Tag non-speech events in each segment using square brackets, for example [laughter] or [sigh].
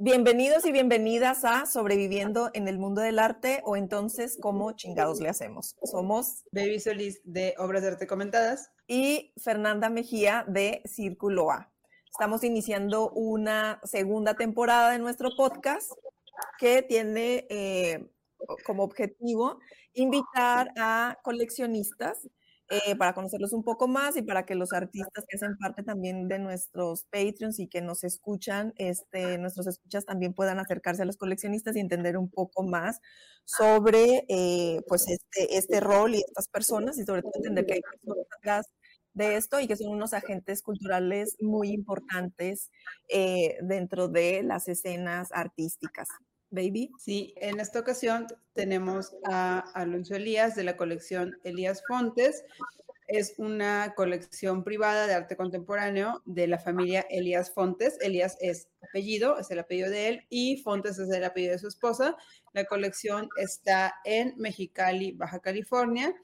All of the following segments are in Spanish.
Bienvenidos y bienvenidas a Sobreviviendo en el Mundo del Arte o entonces ¿Cómo chingados le hacemos? Somos Baby Solís de Obras de Arte Comentadas y Fernanda Mejía de Círculo A. Estamos iniciando una segunda temporada de nuestro podcast que tiene eh, como objetivo invitar a coleccionistas eh, para conocerlos un poco más y para que los artistas que hacen parte también de nuestros Patreons y que nos escuchan, este, nuestros escuchas también puedan acercarse a los coleccionistas y entender un poco más sobre eh, pues este, este rol y estas personas y sobre todo entender que hay personas atrás de esto y que son unos agentes culturales muy importantes eh, dentro de las escenas artísticas. Baby. Sí, en esta ocasión tenemos a Alonso Elías de la colección Elías Fontes. Es una colección privada de arte contemporáneo de la familia Elías Fontes. Elías es apellido, es el apellido de él, y Fontes es el apellido de su esposa. La colección está en Mexicali, Baja California.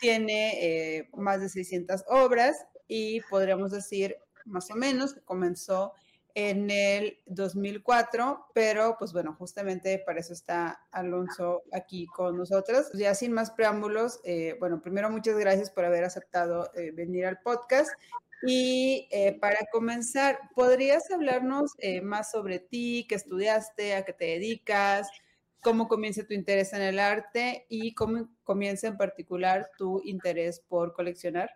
Tiene eh, más de 600 obras y podríamos decir más o menos que comenzó en el 2004, pero pues bueno, justamente para eso está Alonso aquí con nosotros. Ya sin más preámbulos, eh, bueno, primero muchas gracias por haber aceptado eh, venir al podcast. Y eh, para comenzar, ¿podrías hablarnos más sobre ti, qué estudiaste, a qué te dedicas, cómo comienza tu interés en el arte y cómo comienza en particular tu interés por coleccionar?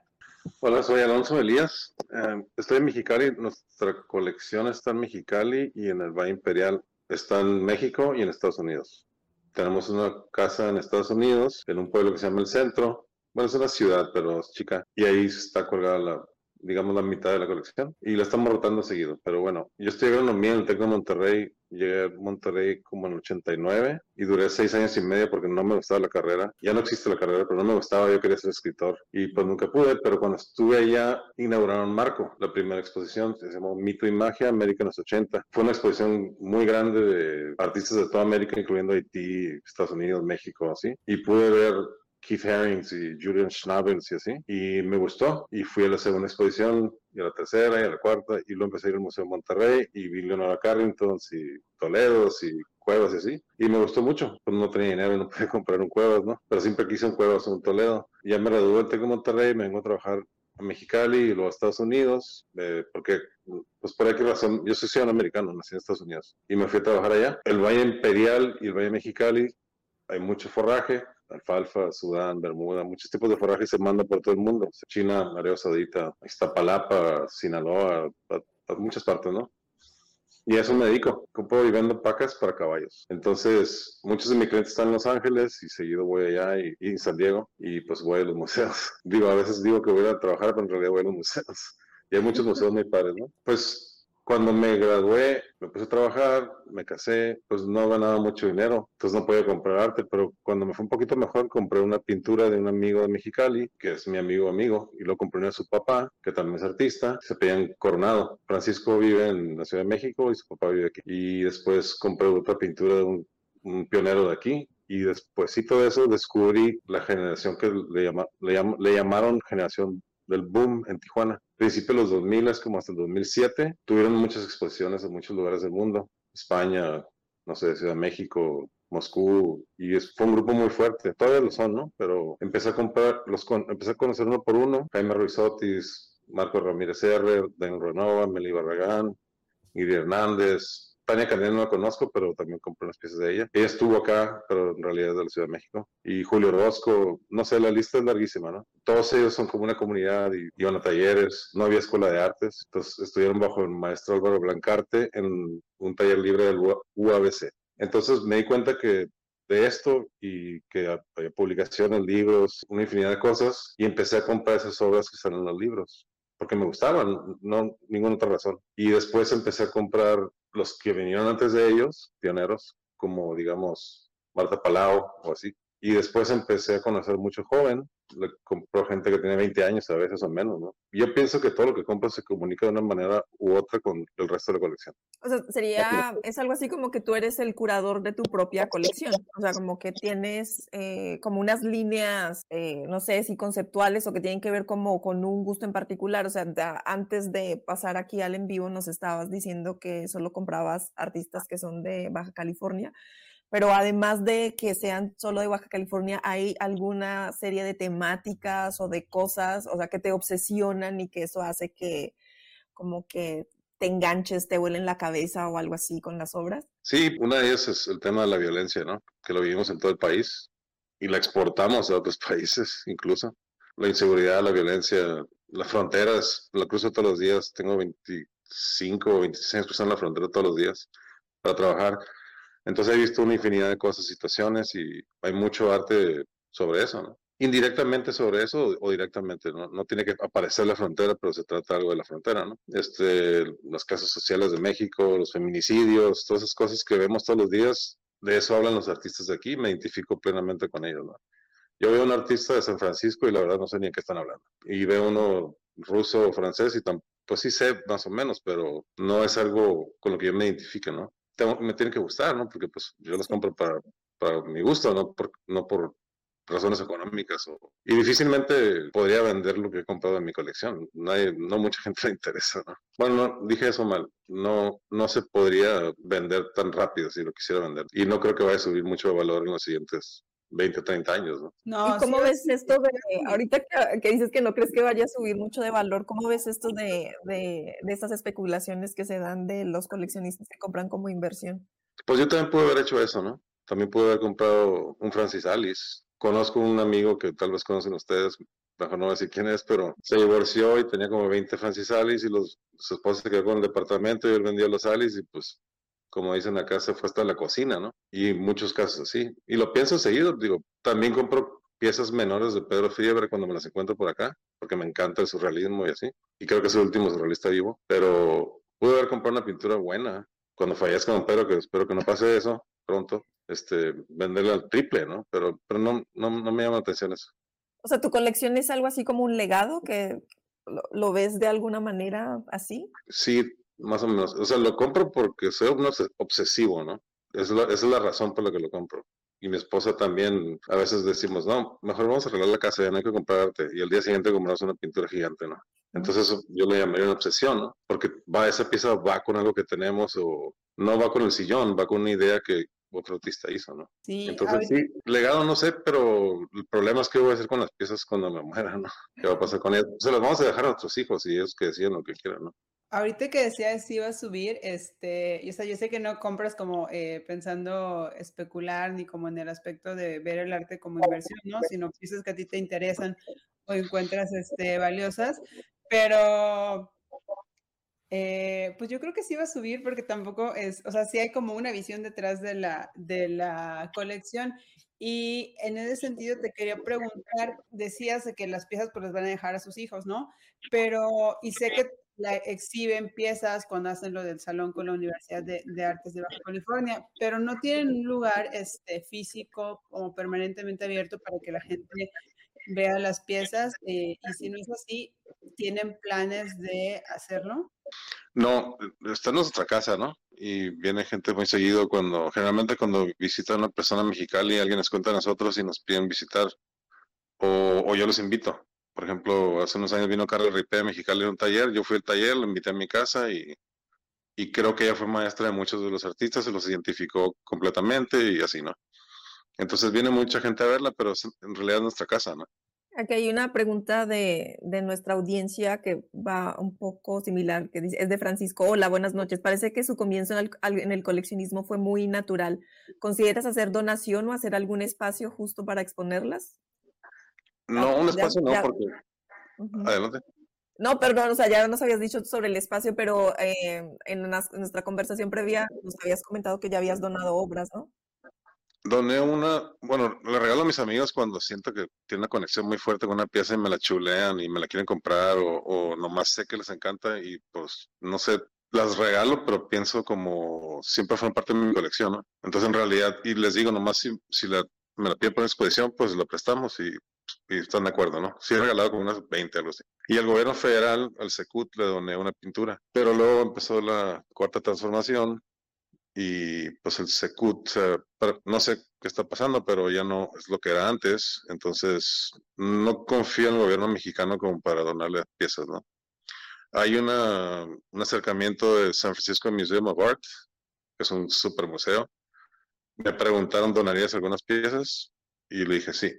Hola, soy Alonso Elías. Eh, estoy en Mexicali. Nuestra colección está en Mexicali y en el Valle Imperial. Está en México y en Estados Unidos. Tenemos una casa en Estados Unidos, en un pueblo que se llama El Centro. Bueno, es una ciudad, pero es chica. Y ahí está colgada la, digamos, la mitad de la colección. Y la estamos rotando seguido. Pero bueno, yo estoy agronomía en el Tecno Monterrey. Llegué a Monterrey como en el 89 y duré seis años y medio porque no me gustaba la carrera. Ya no existe la carrera, pero no me gustaba. Yo quería ser escritor y pues nunca pude. Pero cuando estuve allá, inauguraron Marco, la primera exposición. Se llamó Mito y Magia América en los 80. Fue una exposición muy grande de artistas de toda América, incluyendo Haití, Estados Unidos, México, así. Y pude ver Keith Herrings y Julian Schnabels y así. Y me gustó. Y fui a la segunda exposición, y a la tercera, y a la cuarta, y luego empecé a ir al Museo de Monterrey, y vi Leonora Carrington, y Toledo, y Cuevas y así. Y me gustó mucho. Pues no tenía dinero, no podía [laughs] comprar un Cuevas, ¿no? Pero siempre quise un Cuevas o un Toledo. Ya me gradué del Monterrey, me vengo a trabajar a Mexicali y luego a Estados Unidos, eh, porque, pues por aquí razón, yo soy ciudadano americano, nací en Estados Unidos, y me fui a trabajar allá. El Valle Imperial y el Valle Mexicali, hay mucho forraje, alfalfa, Sudán, Bermuda, muchos tipos de forraje se mandan por todo el mundo. China, Arabia Saudita, Iztapalapa, Sinaloa, a, muchas partes, ¿no? Y a eso me dedico. Compro y vendo pacas para caballos. Entonces, muchos de mis clientes están en Los Ángeles y seguido voy allá y, en San Diego y pues voy a los museos. [laughs] Digo, a veces digo que voy a trabajar, pero en realidad voy a los museos. [laughs] Y hay muchos museos muy padres, ¿no? Pues cuando me gradué, me puse a trabajar, me casé, pues no ganaba mucho dinero, entonces no podía comprar arte, pero cuando me fue un poquito mejor, compré una pintura de un amigo de Mexicali, que es mi amigo amigo, y lo compré a su papá, que también es artista, se pedían Coronado. Francisco vive en la Ciudad de México y su papá vive aquí. Y después compré otra pintura de un, pionero de aquí, y después de eso descubrí la generación que le, le llamaron generación del boom en Tijuana. Principio de los 2000, es como hasta el 2007, tuvieron muchas exposiciones en muchos lugares del mundo. España, no sé, Ciudad de México, Moscú, y fue un grupo muy fuerte, todavía lo son, ¿no? Pero empecé a comprar, los empecé a conocer uno por uno, Jaime Ruiz Otis, Marco Ramírez R., Dan Renova, Meli Barragán, Iri Hernández, Tania Candela no la conozco, pero también compré unas piezas de ella. Ella estuvo acá, pero en realidad es de la Ciudad de México. Y Julio Rosco, no sé, la lista es larguísima, ¿no? Todos ellos son como una comunidad y iban a talleres, no había escuela de artes, entonces estuvieron bajo el maestro Álvaro Blancarte en un taller libre del UABC. Entonces me di cuenta que de esto y que había publicaciones, libros, una infinidad de cosas y empecé a comprar esas obras que están en los libros porque me gustaban, no ninguna otra razón. Y después empecé a comprar los que vinieron antes de ellos, pioneros, como digamos Marta Palau o así. Y después empecé a conocer mucho joven, le compró gente que tiene 20 años a veces o menos, ¿no? Yo pienso que todo lo que compro se comunica de una manera u otra con el resto de la colección. O sea, sería, es algo así como que tú eres el curador de tu propia colección, o sea, como que tienes eh, como unas líneas, eh, no sé si conceptuales o que tienen que ver como con un gusto en particular, o sea, antes de pasar aquí al en vivo nos estabas diciendo que solo comprabas artistas que son de Baja California pero además de que sean solo de Baja California, ¿hay alguna serie de temáticas o de cosas, o sea, que te obsesionan y que eso hace que como que te enganches, te vuelen la cabeza o algo así con las obras? Sí, una de ellas es el tema de la violencia, ¿no? Que lo vivimos en todo el país y la exportamos a otros [laughs] países incluso. La inseguridad, la violencia, las fronteras, la cruzo todos los días, tengo 25 o 26 años cruzando la frontera todos los días para trabajar entonces he visto una infinidad de cosas, situaciones y hay mucho arte sobre eso, ¿no? Indirectamente sobre eso o directamente, ¿no? No tiene que aparecer la frontera, pero se trata algo de la frontera, ¿no? Este, las casas sociales de México, los feminicidios, todas esas cosas que vemos todos los días, de eso hablan los artistas de aquí, me identifico plenamente con ellos, ¿no? Yo veo un artista de San Francisco y la verdad no sé ni en qué están hablando. Y veo uno ruso o francés y pues sí sé más o menos, pero no es algo con lo que yo me identifique, ¿no? Me tiene que gustar, ¿no? Porque pues yo las compro para, para mi gusto, no por, no por razones económicas. O, y difícilmente podría vender lo que he comprado en mi colección. Nadie, no mucha [laughs] gente le interesa, ¿no? Bueno, no, dije eso mal. No, no se podría vender tan rápido si lo quisiera vender. Y no creo que vaya a subir mucho de valor en los siguientes 20, 30 años, ¿no? ¿Y cómo ves esto de, [laughs] ahorita que, dices que no crees que vaya a subir mucho de valor, cómo ves esto de, de, de estas especulaciones que se dan de los coleccionistas que compran como inversión? Pues yo también pude haber hecho eso, ¿no? También pude haber comprado un Francis Alice. Conozco un amigo que tal vez conocen ustedes, mejor no voy a decir quién es, pero se divorció y tenía como 20 Francis Alice y los, su esposa se quedó con el departamento y él vendía los Alice y pues como dicen acá, se fue hasta la cocina, ¿no? Y muchos casos así. Y lo pienso seguido, digo, también compro piezas menores de Pedro Fiebre cuando me las encuentro por acá, porque me encanta el surrealismo y así. Y creo que es el último surrealista vivo, pero pude haber comprado una pintura buena. Cuando fallezca con Pedro, que espero que no pase eso pronto, este, venderla al triple, ¿no? Pero, pero no, no, no me llama la atención eso. O sea, ¿tu colección es algo así como un legado que lo ves de alguna manera así? Sí, más o menos. O sea, lo compro porque soy un obsesivo, ¿no? Es esa es la razón por la que lo compro. Y mi esposa también, a veces decimos, no, mejor vamos a arreglar la casa, ya no hay que comprarte. Y al día siguiente compramos una pintura gigante, ¿no? Entonces yo lo llamaría una obsesión, ¿no? Porque va, esa pieza va con algo que tenemos o no va con el sillón, va con una idea que otro artista hizo, ¿no? Sí. Entonces sí, legado no sé, pero el problema es qué voy a hacer con las piezas cuando me muera, ¿no? ¿Qué va a pasar con ellas? Se las vamos a dejar a nuestros hijos y ellos que decían lo que quieran, ¿no? Ahorita que decías si iba a subir, este, o sea, yo sé que no compras como eh, pensando especular ni como en el aspecto de ver el arte como inversión, ¿no? Sino piezas que a ti te interesan o encuentras este, valiosas, pero eh, pues yo creo que sí va a subir porque tampoco es, o sea, sí hay como una visión detrás de la, de la colección. Y en ese sentido te quería preguntar, decías que las piezas pues las van a dejar a sus hijos, ¿no? Pero, y sé que la exhiben piezas cuando hacen lo del salón con la Universidad de, Artes de Baja California, pero no tienen un lugar este, físico o permanentemente abierto para que la gente vea las piezas. Eh, y si no es así, ¿tienen planes de hacerlo? No, está en nuestra casa, ¿no? Y viene gente muy seguido cuando, generalmente cuando visita una persona mexicana y alguien les cuenta a nosotros y nos piden visitar, o, o yo los invito por ejemplo, hace unos años vino Carlos Ripé a Mexicali en un taller, yo fui al taller, lo invité a mi casa y, y creo que ella fue maestra de muchos de los artistas, se los identificó completamente y así, ¿no? Entonces viene mucha gente a verla, pero en realidad es nuestra casa, ¿no? Aquí hay una pregunta de, de, nuestra audiencia que va un poco similar, que dice, es de Francisco. Hola, buenas noches. Parece que su comienzo en el, en el, coleccionismo fue muy natural. ¿Consideras hacer donación o hacer algún espacio justo para exponerlas? No, ah, un espacio no, porque... Adelante. No, perdón, o sea, ya nos habías dicho sobre el espacio, pero eh, en, nuestra conversación previa nos habías comentado que ya habías donado obras, ¿no? Doné una, bueno, le regalo a mis amigos cuando siento que tiene una conexión muy fuerte con una pieza y me la chulean y me la quieren comprar o, o nomás sé que les encanta y pues no sé, las regalo, pero pienso como siempre fueron parte de mi colección, ¿no? Entonces en realidad, y les digo nomás si, si la me la piden por exposición, pues lo prestamos y, están de acuerdo, ¿no? Sí he regalado como unas 20, algo así. Y el gobierno federal, al SECUT, le doné una pintura. Pero luego empezó la cuarta transformación y pues el Secut, no sé qué está pasando, pero ya no es lo que era antes, entonces no confío en el gobierno mexicano como para donarle piezas, ¿no? Hay una, un acercamiento de San Francisco Museum of Art, que es un super museo. Me preguntaron, ¿donarías algunas piezas? Y le dije, sí.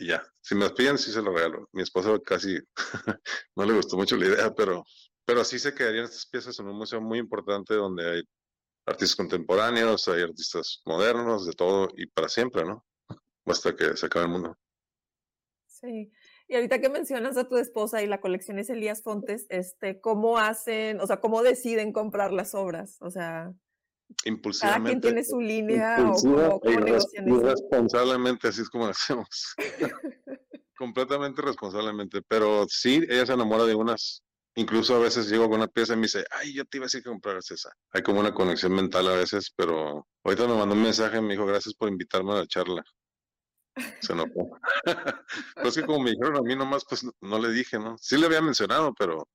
Y ya, si me las piden, sí se lo regalo. Mi esposa casi [laughs] no le gustó mucho la idea, pero, pero sí se quedarían estas piezas en un museo muy importante donde hay artistas contemporáneos, hay artistas modernos, de todo, y para siempre, ¿no? Hasta que se acabe el mundo. Sí. Y ahorita que mencionas a tu esposa y la colección es Elías Fontes, este, ¿cómo hacen, o sea, cómo deciden comprar las obras? O sea, impulsivamente. Cada quien tiene su línea o cómo, cómo negocian Irresponsablemente, así es como hacemos. [laughs] Completamente responsablemente. Pero sí, ella se enamora de unas Incluso a veces llego con una pieza y me dice, ay, yo te iba a decir que compraras esa. Hay como una conexión mental a veces, pero ahorita me mandó un mensaje y me dijo, gracias por invitarme a la charla. Se enojó. [laughs] pero es que como me dijeron a mí nomás, pues no, le dije, ¿no? Sí le había mencionado, pero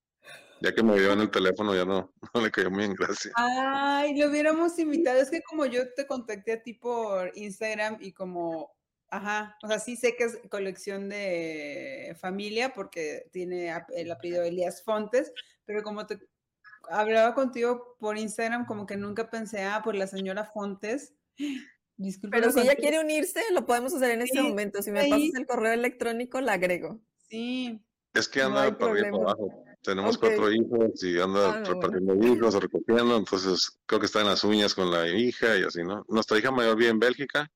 ya que me vio en el teléfono ya no, [laughs] no le cayó muy en gracia. Ay, lo hubiéramos invitado. Es que como yo te contacté a ti por Instagram y como Ajá, o sea, sí sé que es colección de familia porque tiene el apellido Elías Fontes, pero como te hablaba contigo por Instagram, como que nunca pensé, ah, por la señora Fontes. [gasps] pero si ella quiere unirse, lo podemos hacer en este momento. Si me pasas el correo electrónico, la agrego. Sí. Es que anda para arriba abajo. Tenemos cuatro hijos y anda ah, repartiendo hijos o recogiendo, entonces creo que está en las uñas con la hija y así, ¿no? Nuestra hija mayor vive en Bélgica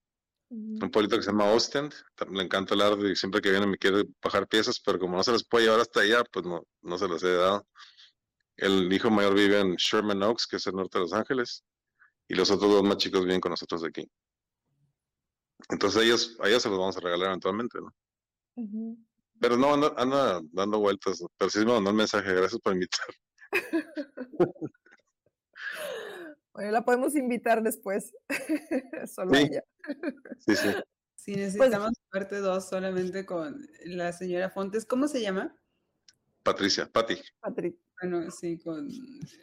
un pueblito que se llama Ostend, le encanta el arte y siempre que viene me quiere bajar piezas, pero como no se las puede llevar hasta allá, pues no, no se las he dado. El hijo mayor vive en Sherman Oaks, que es el norte de Los Ángeles, y los otros dos más chicos viven con nosotros aquí. Entonces ellos, a ellos se los vamos a regalar eventualmente, ¿no? Pero no, anda, anda, dando vueltas, pero sí me mandó un mensaje, gracias por invitar. [laughs] Bueno, la podemos invitar después. [laughs] Solo sí. ella. Sí, sí. Sí, pues necesitamos parte 2 solamente con la señora Fontes. ¿Cómo se llama? Patricia, Patti. Bueno, sí, con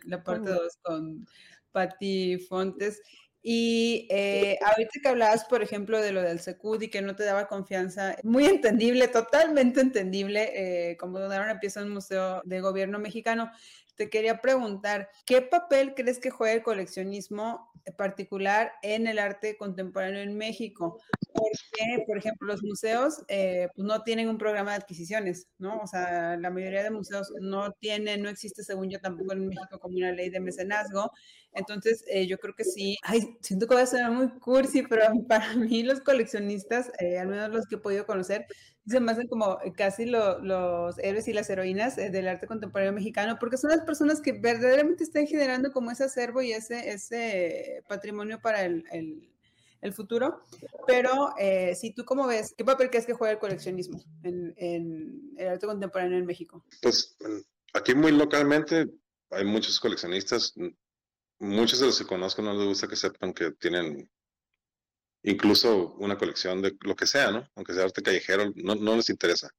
la parte 2 con Patti Fontes. Y eh, [laughs] ahorita que hablabas, por ejemplo, de lo del Secud y que no te daba confianza, muy entendible, totalmente entendible, eh, como donar una pieza en un museo de gobierno mexicano te quería preguntar, ¿qué papel crees que juega el coleccionismo particular en el arte contemporáneo en México? Porque, por ejemplo, los museos eh, pues no tienen un programa de adquisiciones, ¿no? O sea, la mayoría de museos no tienen, no existe, según yo, tampoco en México como una ley de mecenazgo. Entonces, eh, yo creo que sí. Ay, siento que voy a ser muy cursi, pero [laughs] para mí los coleccionistas, eh, al menos los que he podido conocer, se me hacen como casi los héroes y las heroínas del arte contemporáneo mexicano, porque son las personas que verdaderamente están generando como ese acervo y ese, ese patrimonio para el, el, futuro. Pero eh, si tú cómo ves, ¿qué papel crees que juega el coleccionismo en, en el arte contemporáneo en México? Pues aquí muy localmente hay muchos coleccionistas, muchos de los que conozco no les gusta que sepan que tienen incluso una colección de lo que sea, ¿no? Aunque sea arte callejero, no, no les interesa.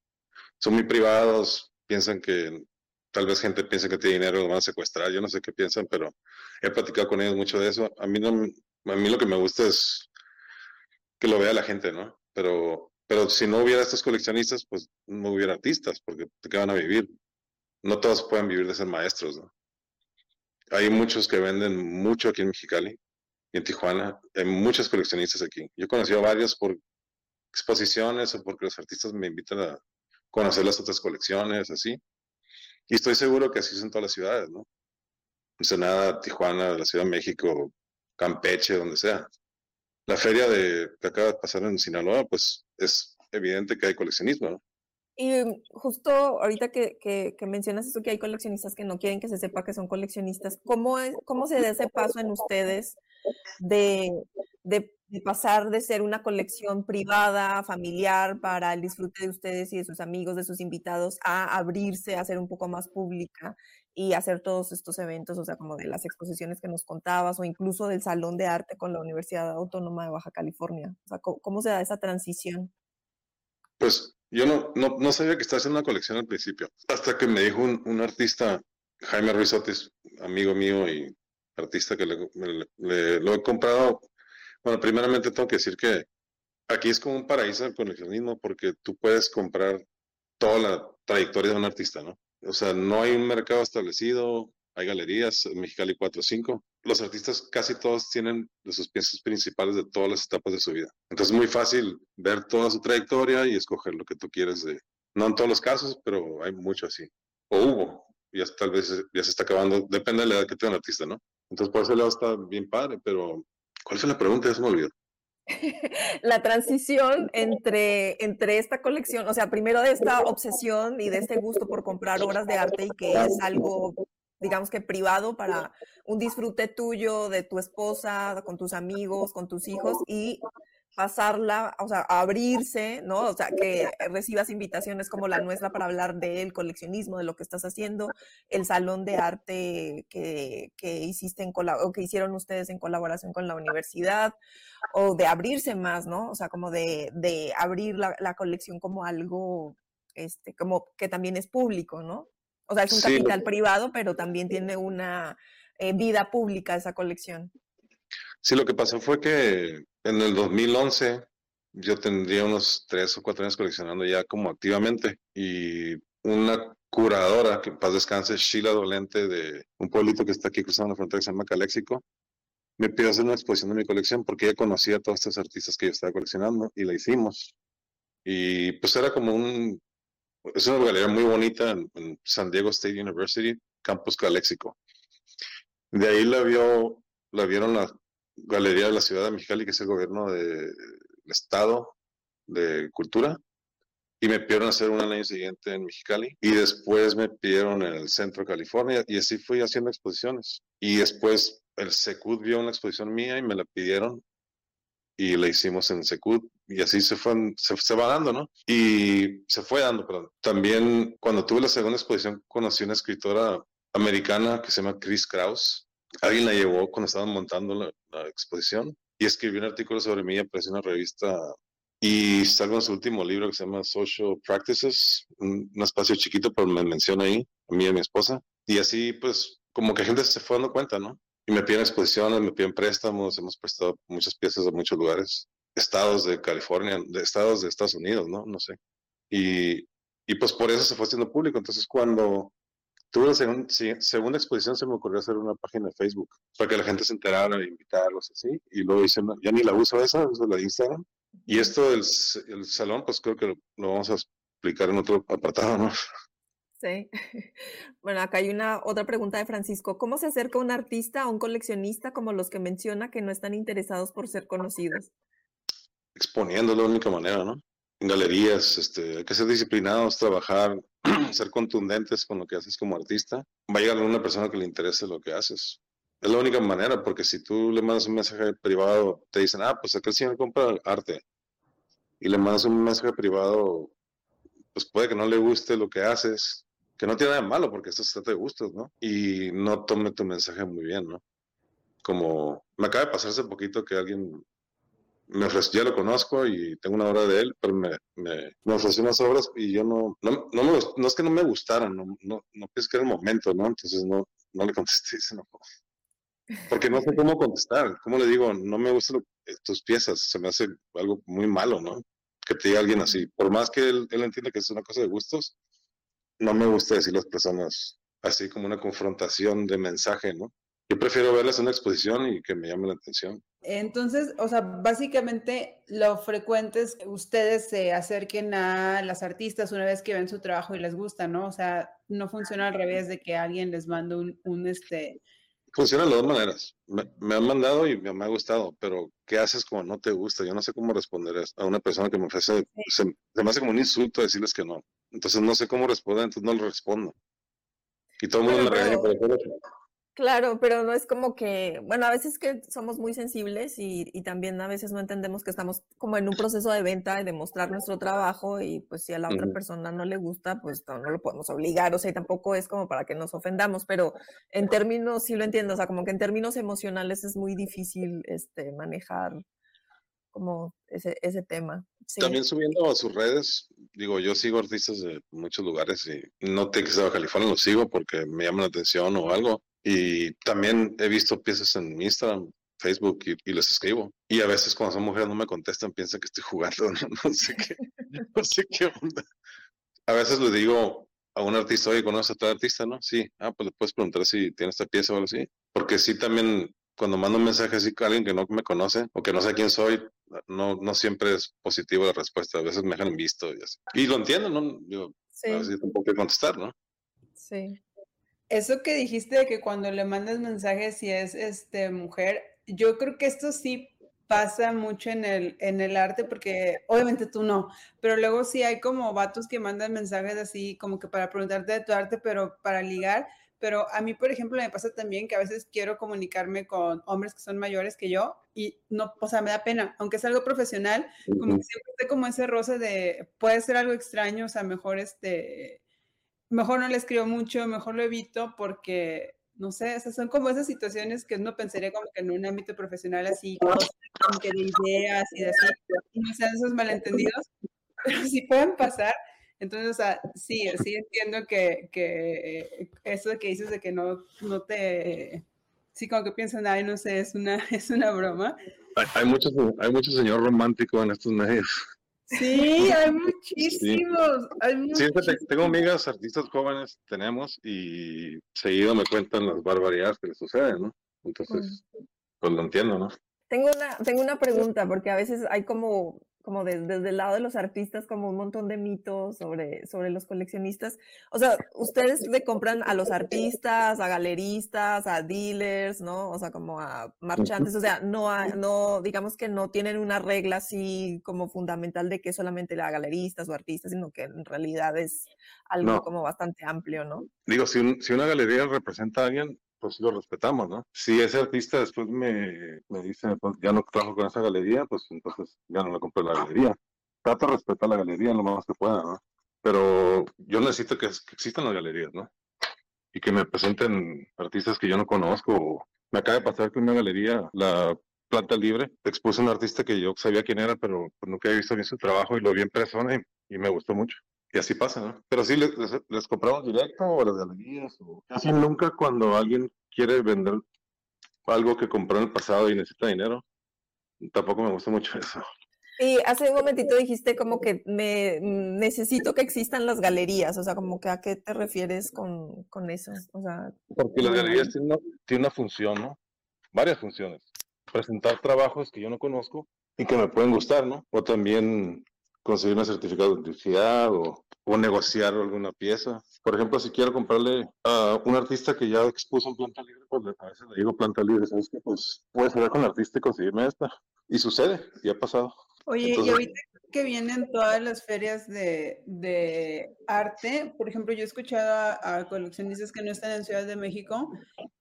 Son muy privados, piensan que tal vez gente piensa que tiene dinero, lo van a secuestrar, yo no sé qué piensan, pero he platicado con ellos mucho de eso. A mí, a mí lo que me gusta es que lo vea la gente, ¿no? Pero, pero si no hubiera estos coleccionistas, pues no hubiera artistas, porque ¿de qué van a vivir? No todos pueden vivir de ser maestros, ¿no? Hay muchos que venden mucho aquí en Mexicali y en Tijuana. Hay muchos coleccionistas aquí. Yo he conocido a varios por exposiciones o porque los artistas me invitan a conocer las otras colecciones, así. Y estoy seguro que así son todas las ciudades, ¿no? Ensenada, Tijuana, la Ciudad de México, Campeche, donde sea. La feria de, que acaba de pasar en Sinaloa, pues es evidente que hay coleccionismo, ¿no? Y justo ahorita que, que, mencionas eso, que hay coleccionistas que no quieren que se sepa que son coleccionistas, ¿cómo, es, cómo se da ese paso en ustedes de, de, pasar de ser una colección privada, familiar, para el disfrute de ustedes y de sus amigos, de sus invitados, a abrirse, a ser un poco más pública y hacer todos estos eventos, o sea, como de las exposiciones que nos contabas o incluso del Salón de Arte con la Universidad Autónoma de Baja California? O sea, ¿cómo, se da esa transición? Pues yo no, no, sabía que estaba haciendo una colección al principio, hasta que me dijo un, artista, Jaime Ruiz Otis, amigo mío y artista que le, lo he comprado. Bueno, primeramente tengo que decir que aquí es como un paraíso del coleccionismo porque tú puedes comprar toda la trayectoria de un artista, ¿no? O sea, no hay un mercado establecido, hay galerías, Mexicali 4 o 5. Los artistas casi todos tienen de sus piezas principales de todas las etapas de su vida. Entonces es muy fácil ver toda su trayectoria y escoger lo que tú quieres de... No en todos los casos, pero hay mucho así. O hubo, ya tal vez ya se está acabando, depende de la edad que tenga el artista, ¿no? Entonces por ese lado está bien padre, pero ¿cuál fue la pregunta? Ya se me olvidó. [laughs] la transición entre, entre esta colección, o sea, primero de esta obsesión y de este gusto por comprar obras de arte y que es algo, digamos que privado para un disfrute tuyo, de tu esposa, con tus amigos, con tus hijos y pasarla, o sea, abrirse, ¿no? O sea, que recibas invitaciones como la nuestra para hablar del coleccionismo, de lo que estás haciendo, el salón de arte que, que hiciste en o que hicieron ustedes en colaboración con la universidad, o de abrirse más, ¿no? O sea, como de, de abrir la, la, colección como algo, este, como que también es público, ¿no? O sea, es un capital privado, pero también tiene una eh, vida pública esa colección. Sí, lo que pasó fue que en el 2011 yo tendría unos tres o cuatro años coleccionando ya como activamente y una curadora, que paz descanse, Sheila Dolente de un pueblito que está aquí cruzando la frontera que se llama Caléxico, me pidió hacer una exposición de mi colección porque ella conocía a todos estos artistas que yo estaba coleccionando y la hicimos. Y pues era como un, es una galería muy bonita en, San Diego State University, Campus Caléxico. De ahí la vio, la vieron la Galería de la Ciudad de Mexicali, que es el gobierno del Estado de Cultura, y me pidieron hacer el año siguiente en Mexicali, y después me pidieron en el Centro de California, y así fui haciendo exposiciones. Y después el Secud vio una exposición mía y me la pidieron, y la hicimos en Secud, y así se, fue, se, va dando, ¿no? Y se fue dando, perdón. También cuando tuve la segunda exposición conocí una escritora americana que se llama Chris Kraus, alguien la llevó cuando estaban montando la, exposición y escribió un artículo sobre mí, apareció en una revista y salgo en su último libro que se llama Social Practices, un, espacio chiquito, pero me menciona ahí, a mí y a mi esposa. Y así, pues, como que gente se fue dando cuenta, ¿no? Y me piden exposiciones, me piden préstamos, hemos prestado muchas piezas de muchos lugares, estados de California, de estados de Estados Unidos, ¿no? No sé. Y, y pues por eso se fue haciendo público. Entonces, cuando tuve la segunda exposición, se me ocurrió hacer una página de Facebook para que la gente se enterara e invitarlos así. Y luego hice, ya ni la uso esa, uso la de Instagram. Y esto del el salón, pues creo que lo, vamos a explicar en otro apartado, ¿no? Sí. [laughs] Bueno, acá hay una otra pregunta de Francisco. ¿Cómo se acerca un artista a un coleccionista como los que menciona que no están interesados por ser conocidos? Exponiendo la única manera, ¿no? En galerías, este, hay que ser disciplinados, trabajar, [clears throat] ser contundentes con lo que haces como artista, va a llegar una persona que le interese lo que haces. Es la única manera, porque si tú le mandas un mensaje privado, te dicen, ah, pues aquel señor compra arte, y le mandas un mensaje privado, pues puede que no le guste lo que haces, que no tiene nada de malo, porque esto se trata de gustos, ¿no? Y no tome tu mensaje muy bien, ¿no? Como me acaba de pasar hace poquito que alguien me ofreció, ya lo conozco y tengo una obra de él, pero me, me, me ofreció unas obras y yo no, no, no, me, no es que no me gustaran, no, no, no pienso que era el momento, ¿no? Entonces no, no le contesté, [laughs] no, porque no sé cómo contestar, ¿cómo le digo? No me gustan eh, tus piezas, se me hace algo muy malo, ¿no? Que te diga alguien así, por más que él, él entienda que es una cosa de gustos, no me gusta decir las personas así como una confrontación de mensaje, ¿no? Yo prefiero verlas en una exposición y que me llame la atención. Entonces, o sea, básicamente lo frecuente es que ustedes se acerquen a las artistas una vez que ven su trabajo y les gusta, ¿no? O sea, no funciona al revés de que alguien les mande un, un este... Funciona de las dos maneras. Me, han mandado y me, ha gustado, pero ¿qué haces cuando no te gusta? Yo no sé cómo responder a una persona que me ofrece, se, me hace como un insulto decirles que no. Entonces no sé cómo responder, entonces no lo respondo. Y todo el mundo me regaña por eso. Claro, pero no es como que, bueno, a veces que somos muy sensibles y, y, también a veces no entendemos que estamos como en un proceso de venta y de mostrar nuestro trabajo y pues si a la otra persona no le gusta, pues no, no, lo podemos obligar, o sea, tampoco es como para que nos ofendamos, pero en términos, sí lo entiendo, o sea, como que en términos emocionales es muy difícil este, manejar como ese, ese tema. También subiendo a sus redes, digo, yo sigo artistas de muchos lugares y no te que sea California, los sigo porque me llaman la atención o algo y también he visto piezas en Instagram, Facebook y, les escribo. Y a veces cuando son mujeres no me contestan, piensan que estoy jugando, [laughs] no, sé qué, [laughs] no sé qué onda. A veces le digo a un artista, oye, ¿conoces a tal artista? No, sí. Ah, pues le puedes preguntar si tiene esta pieza o algo así. Porque sí, también cuando mando un mensaje así a alguien que no me conoce o que no sé quién soy, no, no siempre es positivo la respuesta. A veces me dejan visto y así. Y lo entiendo, ¿no? Yo, sí. a veces tampoco que contestar, ¿no? Sí. Eso que dijiste de que cuando le mandas mensajes si es este mujer, yo creo que esto sí pasa mucho en el, en el arte, porque obviamente tú no, pero luego sí hay como vatos que mandan mensajes así como que para preguntarte de tu arte, pero para ligar. Pero a mí, por ejemplo, me pasa también que a veces quiero comunicarme con hombres que son mayores que yo y no, o sea, me da pena, aunque es algo profesional, como que siempre estoy como ese roce de, puede ser algo extraño, o sea, mejor este, mejor no le escribo mucho, mejor lo evito porque, no sé, esas son como esas situaciones que uno pensaría como que en un ámbito profesional así, como que de ideas y de así, y no sean esos malentendidos, [laughs] pero sí pueden pasar. Entonces, o sea, sí, sí entiendo que, que eso que dices de que no, no te, sí, como que piensan, ay, no sé, es una, [laughs] es una broma. Hay, hay mucho, hay mucho señor romántico en estos medios. Sí, hay [laughs] muchísimos. Sí, tengo amigas, artistas jóvenes, tenemos, y seguido me cuentan las barbaridades que les suceden, ¿no? Entonces, pues lo entiendo, ¿no? Tengo una, tengo una pregunta, porque a veces hay como como desde el lado de los artistas, como un montón de mitos sobre, sobre los coleccionistas. O sea, ustedes le compran a los artistas, a galeristas, a dealers, ¿no? O sea, como a marchantes. O sea, no, no digamos que no tienen una regla así como fundamental de que solamente a galeristas o artistas, sino que en realidad es algo como bastante amplio, ¿no? Digo, si, si una galería representa a alguien, pues lo respetamos, ¿no? Si ese artista después me, me dice, pues ya no trabajo con esa galería, pues entonces ya no le compro la galería. Trata de respetar la galería lo más que pueda, ¿no? Pero yo necesito que, existan las galerías, ¿no? Y que me presenten artistas que yo no conozco. Me acaba de pasar que una galería, la Planta Libre, expuso a un artista que yo sabía quién era, pero pues, nunca había visto bien su trabajo y lo vi en persona y me gustó mucho. Y así pasa, ¿no? Pero sí, les, les, compramos directo o las galerías. O... Casi nunca cuando alguien quiere vender algo que compró en el pasado y necesita dinero. Tampoco me gusta mucho eso. Y hace un momentito dijiste como que me necesito que existan las galerías, o sea, como que a qué te refieres con, con eso, o sea. Porque las galerías tienen una, tienen una función, ¿no? Varias funciones. Presentar trabajos que yo no conozco y que me pueden gustar, ¿no? O también conseguir un certificado de autenticidad o, o, negociar alguna pieza. Por ejemplo, si quiero comprarle a un artista que ya expuso en planta libre, pues a veces le digo planta libre, ¿sabes qué? Pues puedes hablar con el artista y conseguirme esta. Y sucede, y ha pasado. Oye, y ahorita que vienen todas las ferias de, de arte, por ejemplo, yo he escuchado a, a, coleccionistas que no están en Ciudad de México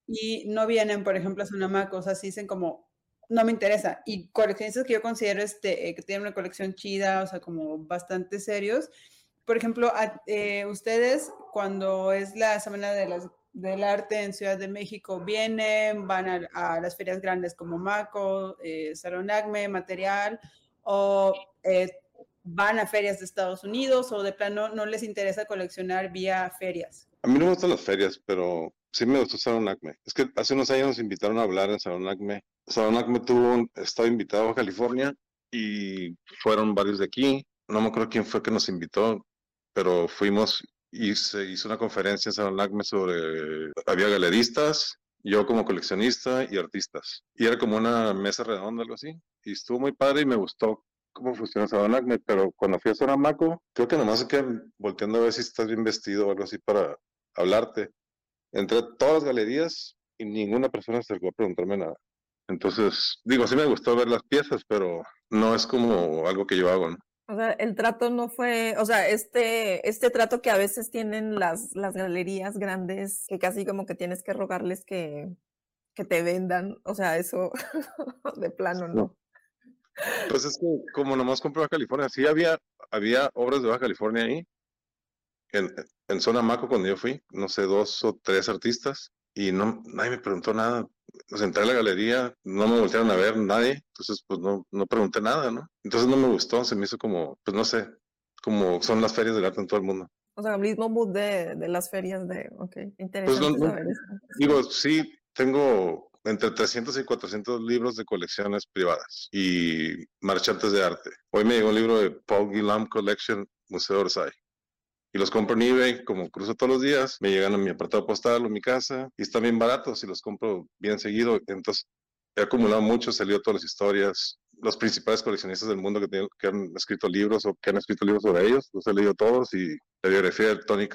y no vienen, por ejemplo, a Sonamaco, o sea, se dicen como, no me interesa. Y coleccionistas que yo considero este, eh, que tienen una colección chida, o sea, como bastante serios. Por ejemplo, eh, ustedes cuando es la Semana de las, del Arte en Ciudad de México, vienen, van a, las ferias grandes como Maco, eh, Salón Acme, Material, o eh, van a ferias de Estados Unidos, o de plano no les interesa coleccionar vía ferias. A mí no me gustan las ferias, pero sí me gustó Salón Acme. Es que hace unos años nos invitaron a hablar en Salón Acme Sabanak me tuvo, estaba invitado a California y fueron varios de aquí. No me acuerdo quién fue que nos invitó, pero fuimos y se hizo una conferencia en Sabanacme sobre, había galeristas, yo como coleccionista y artistas. Y era como una mesa redonda, algo así. Y estuvo muy padre y me gustó cómo funciona Sabanacme, pero cuando fui a Sonamaco, creo que nomás se quedan volteando a ver si estás bien vestido o algo así para hablarte. Entré todas las galerías y ninguna persona se acercó a preguntarme nada. Entonces, digo, sí me gustó ver las piezas, pero no es como algo que yo hago. ¿no? O sea, el trato no fue, o sea, este, este trato que a veces tienen las, las galerías grandes, que casi como que tienes que rogarles que, que te vendan, o sea, eso [laughs] de plano no. Pues es que como nomás compré Baja California, sí había, había obras de Baja California ahí, en, en zona Maco cuando yo fui, no sé, dos o tres artistas, y no, nadie me preguntó nada. Pues entré a la galería, no me voltearon a ver nadie, entonces pues no, no pregunté nada, ¿no? Entonces no me gustó, se me hizo como, pues no sé, como son las ferias del arte en todo el mundo. O sea, el mismo mood de, de las ferias de, ok, pues, interesante saber Digo, sí, tengo entre 300 y 400 libros de colecciones privadas y marchantes de arte. Hoy me llegó un libro de Paul Guillaume Collection, Museo Orsay y los compro en eBay, como cruzo todos los días, me llegan a mi apartado postal o mi casa y están bien baratos y los compro bien seguido. Entonces, he acumulado mucho, salido todas las historias. Los principales coleccionistas del mundo que, que han escrito libros o que han escrito libros sobre ellos, los he leído todos y la biografía de Tony,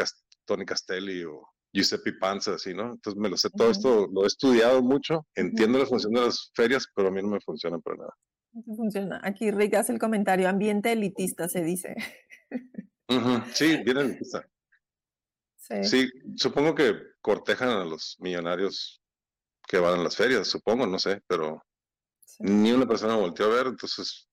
Tony Castelli o Giuseppe Panza, así, ¿no? Entonces me lo sé, todo esto lo he estudiado mucho, entiendo la función de las ferias, pero a mí no me funciona para nada. No funciona. Aquí Rick hace el comentario, ambiente elitista se dice. [laughs] Sí, Sí. sí, supongo que cortejan a los millonarios que van a las ferias, supongo, no sé, pero ni una persona volteó a ver, entonces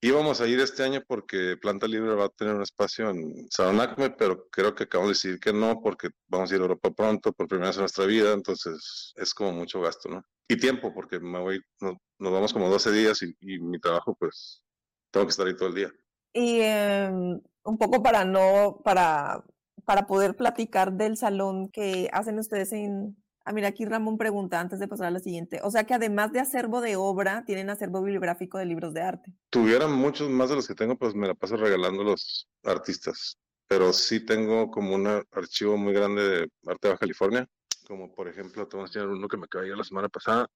íbamos a ir este año porque Planta Libre va a tener un espacio en Saronacme, pero creo que acabamos de decir que no porque vamos a ir a Europa pronto, por primera vez en nuestra vida, entonces es como mucho gasto, ¿no? Y tiempo, porque me voy, nos, vamos como 12 días y, y, mi trabajo, pues, tengo que estar ahí todo el día. Y em, un poco para no, para, para poder platicar del salón que hacen ustedes en... Ah, mira, aquí Ramón pregunta antes de pasar a la siguiente. O sea que además de acervo de obra, tienen acervo bibliográfico de libros de arte. Tuvieran muchos más de los que tengo, pues me la paso regalando los artistas. Pero sí tengo como un archivo muy grande de arte de Baja California. Como por ejemplo, te voy a enseñar uno que me acabó la semana pasada.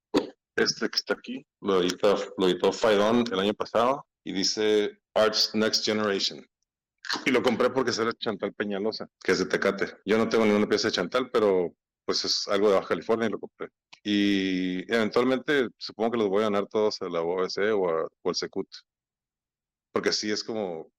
Este que está aquí, lo editó, lo editó Faidon el año pasado y dice Arts Next Generation. Y lo compré porque es Chantal Peñalosa, que es de Tecate. Yo no tengo ninguna pieza de Chantal, pero pues es algo de Baja California y lo compré. Y eventualmente supongo que los voy a ganar todos a la OSC o, a, o al Secut. Porque así es como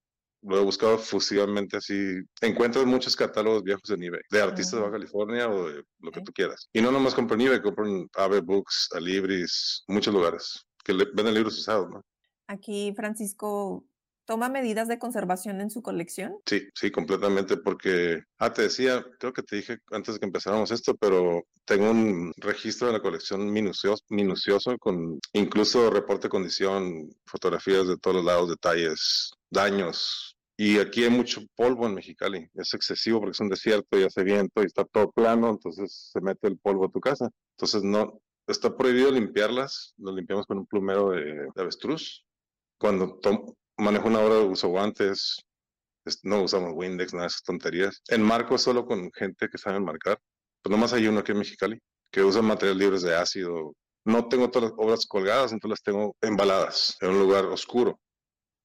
lo he buscado fusivamente así. Encuentras muchos catálogos viejos en eBay, de artistas de Baja California o de lo que tú quieras. Y no nomás compro en eBay, compro en Ave Books, Alibris, muchos lugares que venden libros usados, ¿no? Aquí Francisco ¿Toma medidas de conservación en su colección? Sí, sí, completamente, porque, ah, te decía, creo que te dije antes de que empezáramos esto, pero tengo un registro de la colección minucioso, minucioso con incluso reporte de condición, fotografías de todos los lados, detalles, daños. Y aquí hay mucho polvo en Mexicali, es excesivo porque es un desierto y hace viento y está todo plano, entonces se mete el polvo a tu casa. Entonces no, está prohibido limpiarlas, lo limpiamos con un plumero de, de avestruz. Cuando manejo una hora, uso guantes, no usamos Windex, nada de esas tonterías. En marco solo con gente que sabe marcar. Pues nomás hay uno aquí en Mexicali que usa materiales libres de ácido. No tengo todas las obras colgadas, entonces las tengo embaladas en un lugar oscuro.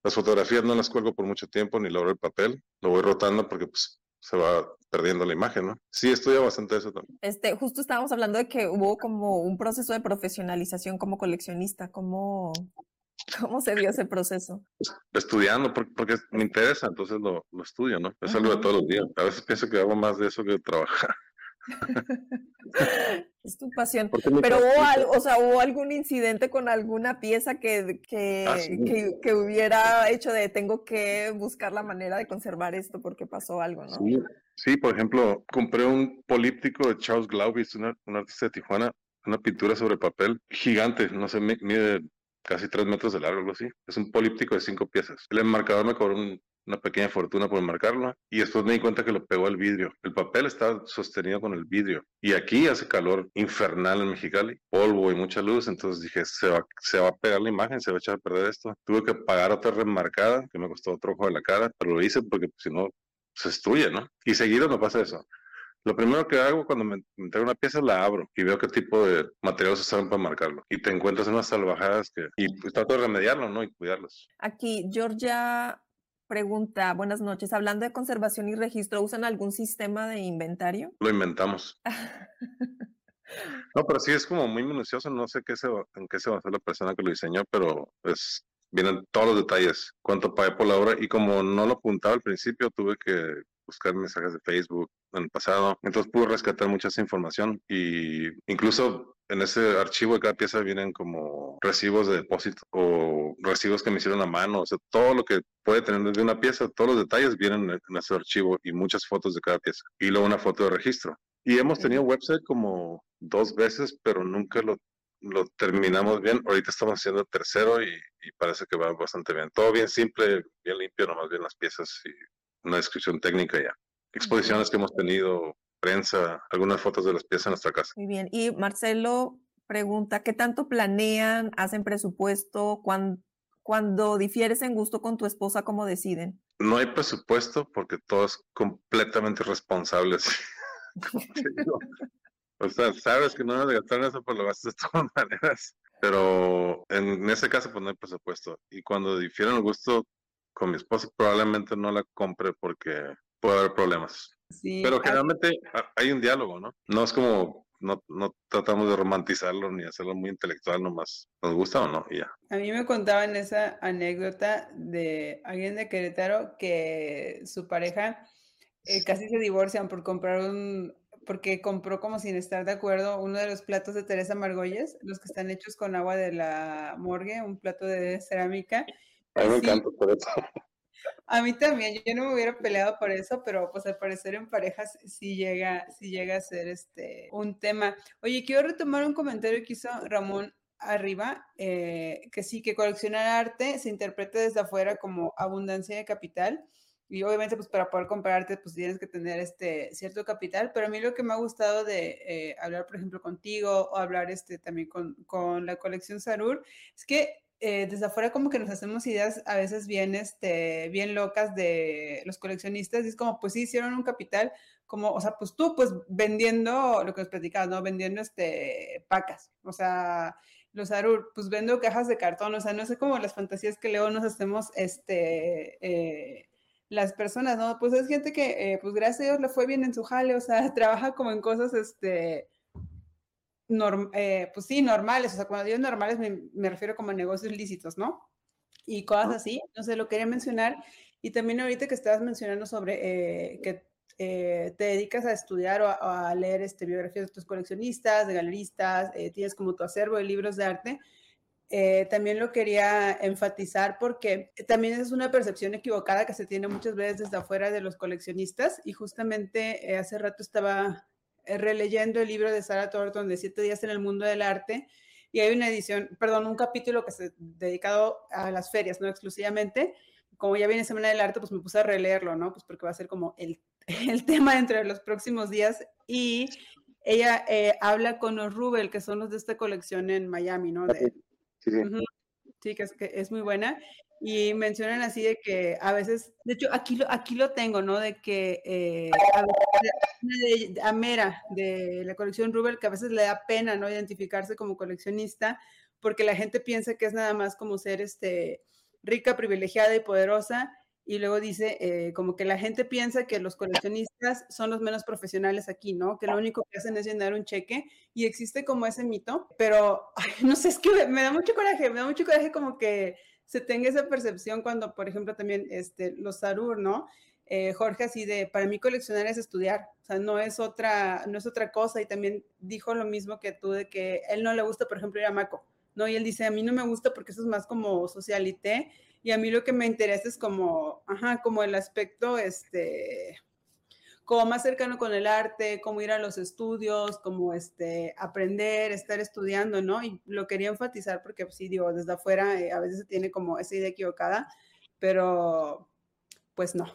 Las fotografías no las cuelgo por mucho tiempo ni logro el papel. Lo voy rotando porque pues, se va perdiendo la imagen, ¿no? Sí, estudia bastante eso también. Este, justo estábamos hablando de que hubo como un proceso de profesionalización como coleccionista, como [laughs] ¿Cómo se vio ese proceso? Estudiando, porque, me interesa, entonces lo, estudio, ¿no? Es algo de todos los días. A veces pienso que hago más de eso que de trabajar. [laughs] es tu pasión. Pero hubo algo, o sea, hubo algún incidente con alguna pieza que, que, ah, que, hubiera hecho de tengo que buscar la manera de conservar esto porque pasó algo, ¿no? Sí, por ejemplo, compré un políptico de Charles Glaubitz, un artista de Tijuana, una pintura sobre papel gigante, no sé, mide casi tres metros de largo, algo así. Es un políptico de cinco piezas. El enmarcador me cobró una pequeña fortuna por enmarcarlo y después me di cuenta que lo pegó al vidrio. El papel está sostenido con el vidrio y aquí hace calor infernal en Mexicali, polvo y mucha luz, entonces dije, se va, se va a pegar la imagen, se va a echar a perder esto. Tuve que pagar otra remarcada que me costó otro ojo de la cara, pero lo hice porque si no se destruye, ¿no? Y seguido no pasa eso. Lo primero que hago cuando me, entrego una pieza la abro y veo qué tipo de materiales usaron para marcarlo. Y te encuentras unas salvajadas que... Y pues, trato de remediarlo, ¿no? Y cuidarlos. Aquí, Georgia pregunta, buenas noches, hablando de conservación y registro, ¿usan algún sistema de inventario? Lo inventamos. [laughs] no, pero sí es como muy minucioso, no sé qué se, en qué se basó la persona que lo diseñó, pero es vienen todos los detalles, cuánto pagué por la obra y como no lo apuntaba al principio, tuve que buscar mensajes de Facebook en el pasado, entonces pude rescatar mucha esa información y incluso en ese archivo de cada pieza vienen como recibos de depósito o recibos que me hicieron a mano, o sea, todo lo que puede tener desde una pieza, todos los detalles vienen en ese archivo y muchas fotos de cada pieza y luego una foto de registro. Y hemos tenido website como dos veces, pero nunca lo, lo terminamos bien. Ahorita estamos haciendo el tercero y, y, parece que va bastante bien. Todo bien simple, bien limpio, nomás bien las piezas y una descripción técnica ya. Exposiciones que hemos tenido, prensa, algunas fotos de las piezas en nuestra casa. Muy bien. Y Marcelo pregunta, ¿qué tanto planean, hacen presupuesto? Cuando, cuando difieres en gusto con tu esposa, ¿cómo deciden? No hay presupuesto porque todos completamente responsables. [laughs] o sea, sabes que no debes de gastar eso, pero lo haces de todas [laughs] maneras. Pero en ese caso, pues no hay presupuesto. Y cuando difieren el gusto con mi esposa, probablemente no la compre porque puede haber problemas. Pero generalmente hay un diálogo, ¿no? No es como, no, no tratamos de romantizarlo ni hacerlo muy intelectual nomás. ¿Nos gusta o no? Y ya. A mí me contaban esa anécdota de alguien de Querétaro que su pareja eh, casi se divorcian por comprar un, porque compró como sin estar de acuerdo uno de los platos de Teresa Margolles, los que están hechos con agua de la morgue, un plato de cerámica. A mí me encanta por eso. A mí también, yo no me hubiera peleado por eso, pero pues al parecer en parejas sí llega, sí llega a ser este un tema. Oye, quiero retomar un comentario que hizo Ramón arriba, eh, que sí, que coleccionar arte se interpreta desde afuera como abundancia de capital. Y obviamente, pues para poder comprarte, pues tienes que tener este cierto capital. Pero a mí lo que me ha gustado de eh, hablar, por ejemplo, contigo o hablar este también con, con la colección Sarur, es que eh, desde afuera como que nos hacemos ideas a veces bien, este, bien locas de los coleccionistas y es como, pues sí, hicieron un capital, como, o sea, pues tú, pues vendiendo lo que nos platicabas, ¿no? Vendiendo, este, pacas, o sea, los Arur, pues vendo cajas de cartón, o sea, no sé cómo las fantasías que luego nos hacemos, este, eh, las personas, ¿no? Pues es gente que, eh, pues gracias a Dios le fue bien en su jale, o sea, [laughs] trabaja como en cosas, este, eh, pues sí, normales, o sea, cuando digo normales me, refiero como a negocios lícitos, ¿no? Y cosas así, no sé, lo quería mencionar. Y también ahorita que estabas mencionando sobre eh, que eh, te dedicas a estudiar o a, leer este, biografías de tus coleccionistas, de galeristas, tienes como tu acervo de libros de arte, también lo quería enfatizar porque también es una percepción equivocada que se tiene muchas veces desde afuera de los coleccionistas y justamente hace rato estaba eh, releyendo el libro de Sarah Thornton de Siete días en el mundo del arte y hay una edición, perdón, un capítulo que se dedicado a las ferias, no exclusivamente. Como ya viene Semana del Arte, pues me puse a releerlo, ¿no? Pues porque va a ser como el, [laughs] el tema entre los próximos días y ella eh, habla con los Rubel, que son los de esta colección en Miami, ¿no? De, sí, sí. sí, que es, que es muy buena y mencionan así de que a veces, de hecho aquí lo, aquí lo tengo, ¿no? De que eh, a, a, Mera de la colección Rubel que a veces le da pena, ¿no? Identificarse como coleccionista porque la gente piensa que es nada más como ser este, rica, privilegiada y poderosa y luego dice eh, como que la gente piensa que los coleccionistas son los menos profesionales aquí, ¿no? Que lo único que hacen es llenar un cheque y existe como ese mito, pero no sé, es que me da mucho coraje, me da mucho coraje como que se tenga esa percepción cuando, por ejemplo, también este, los Sarur, ¿no? Eh, Jorge así de, para mí coleccionar es estudiar, o sea, no es otra, no es otra cosa, y también dijo lo mismo que tú, de que él no le gusta, por ejemplo, ir a Maco, ¿no? Y él dice, a mí no me gusta porque eso es más como socialité, y a mí lo que me interesa es como, ajá, como el aspecto, este, como más cercano con el arte, como ir a los estudios, como este, aprender, estar estudiando, ¿no? Y lo quería enfatizar porque pues, sí, digo, desde afuera eh, a veces se tiene como esa idea equivocada, pero pues no.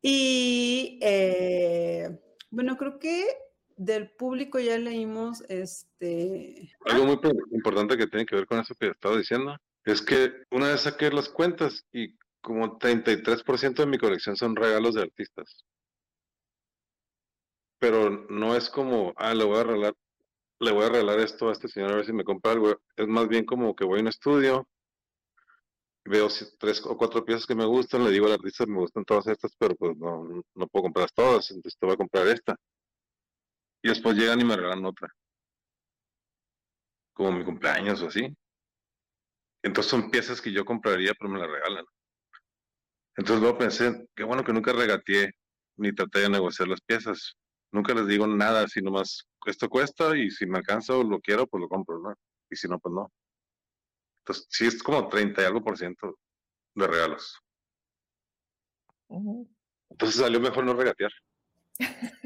Y eh, bueno, creo que del público ya leímos este... Algo muy importante que tiene que ver con eso que estaba diciendo es que una vez saqué las cuentas y como 33% de mi colección son regalos de artistas pero no es como, ah, le voy a regalar, le voy a regalar esto a este señor a ver si me compra algo. Es más bien como que voy a un estudio, veo tres o cuatro piezas que me gustan, le digo al artista, me gustan todas estas, pero pues no, no puedo comprar todas, entonces te voy a comprar esta. Y después llegan y me regalan otra. Como mi cumpleaños o así. Entonces son piezas que yo compraría, pero me las regalan. Entonces luego pensé, qué bueno que nunca regateé ni traté de negociar las piezas. Nunca les digo nada, sino más, esto cuesta y si me alcanza o lo quiero, pues lo compro, ¿no? Y si no, pues no. Entonces, sí es como 30 y algo por ciento de regalos. Entonces salió mejor no regatear.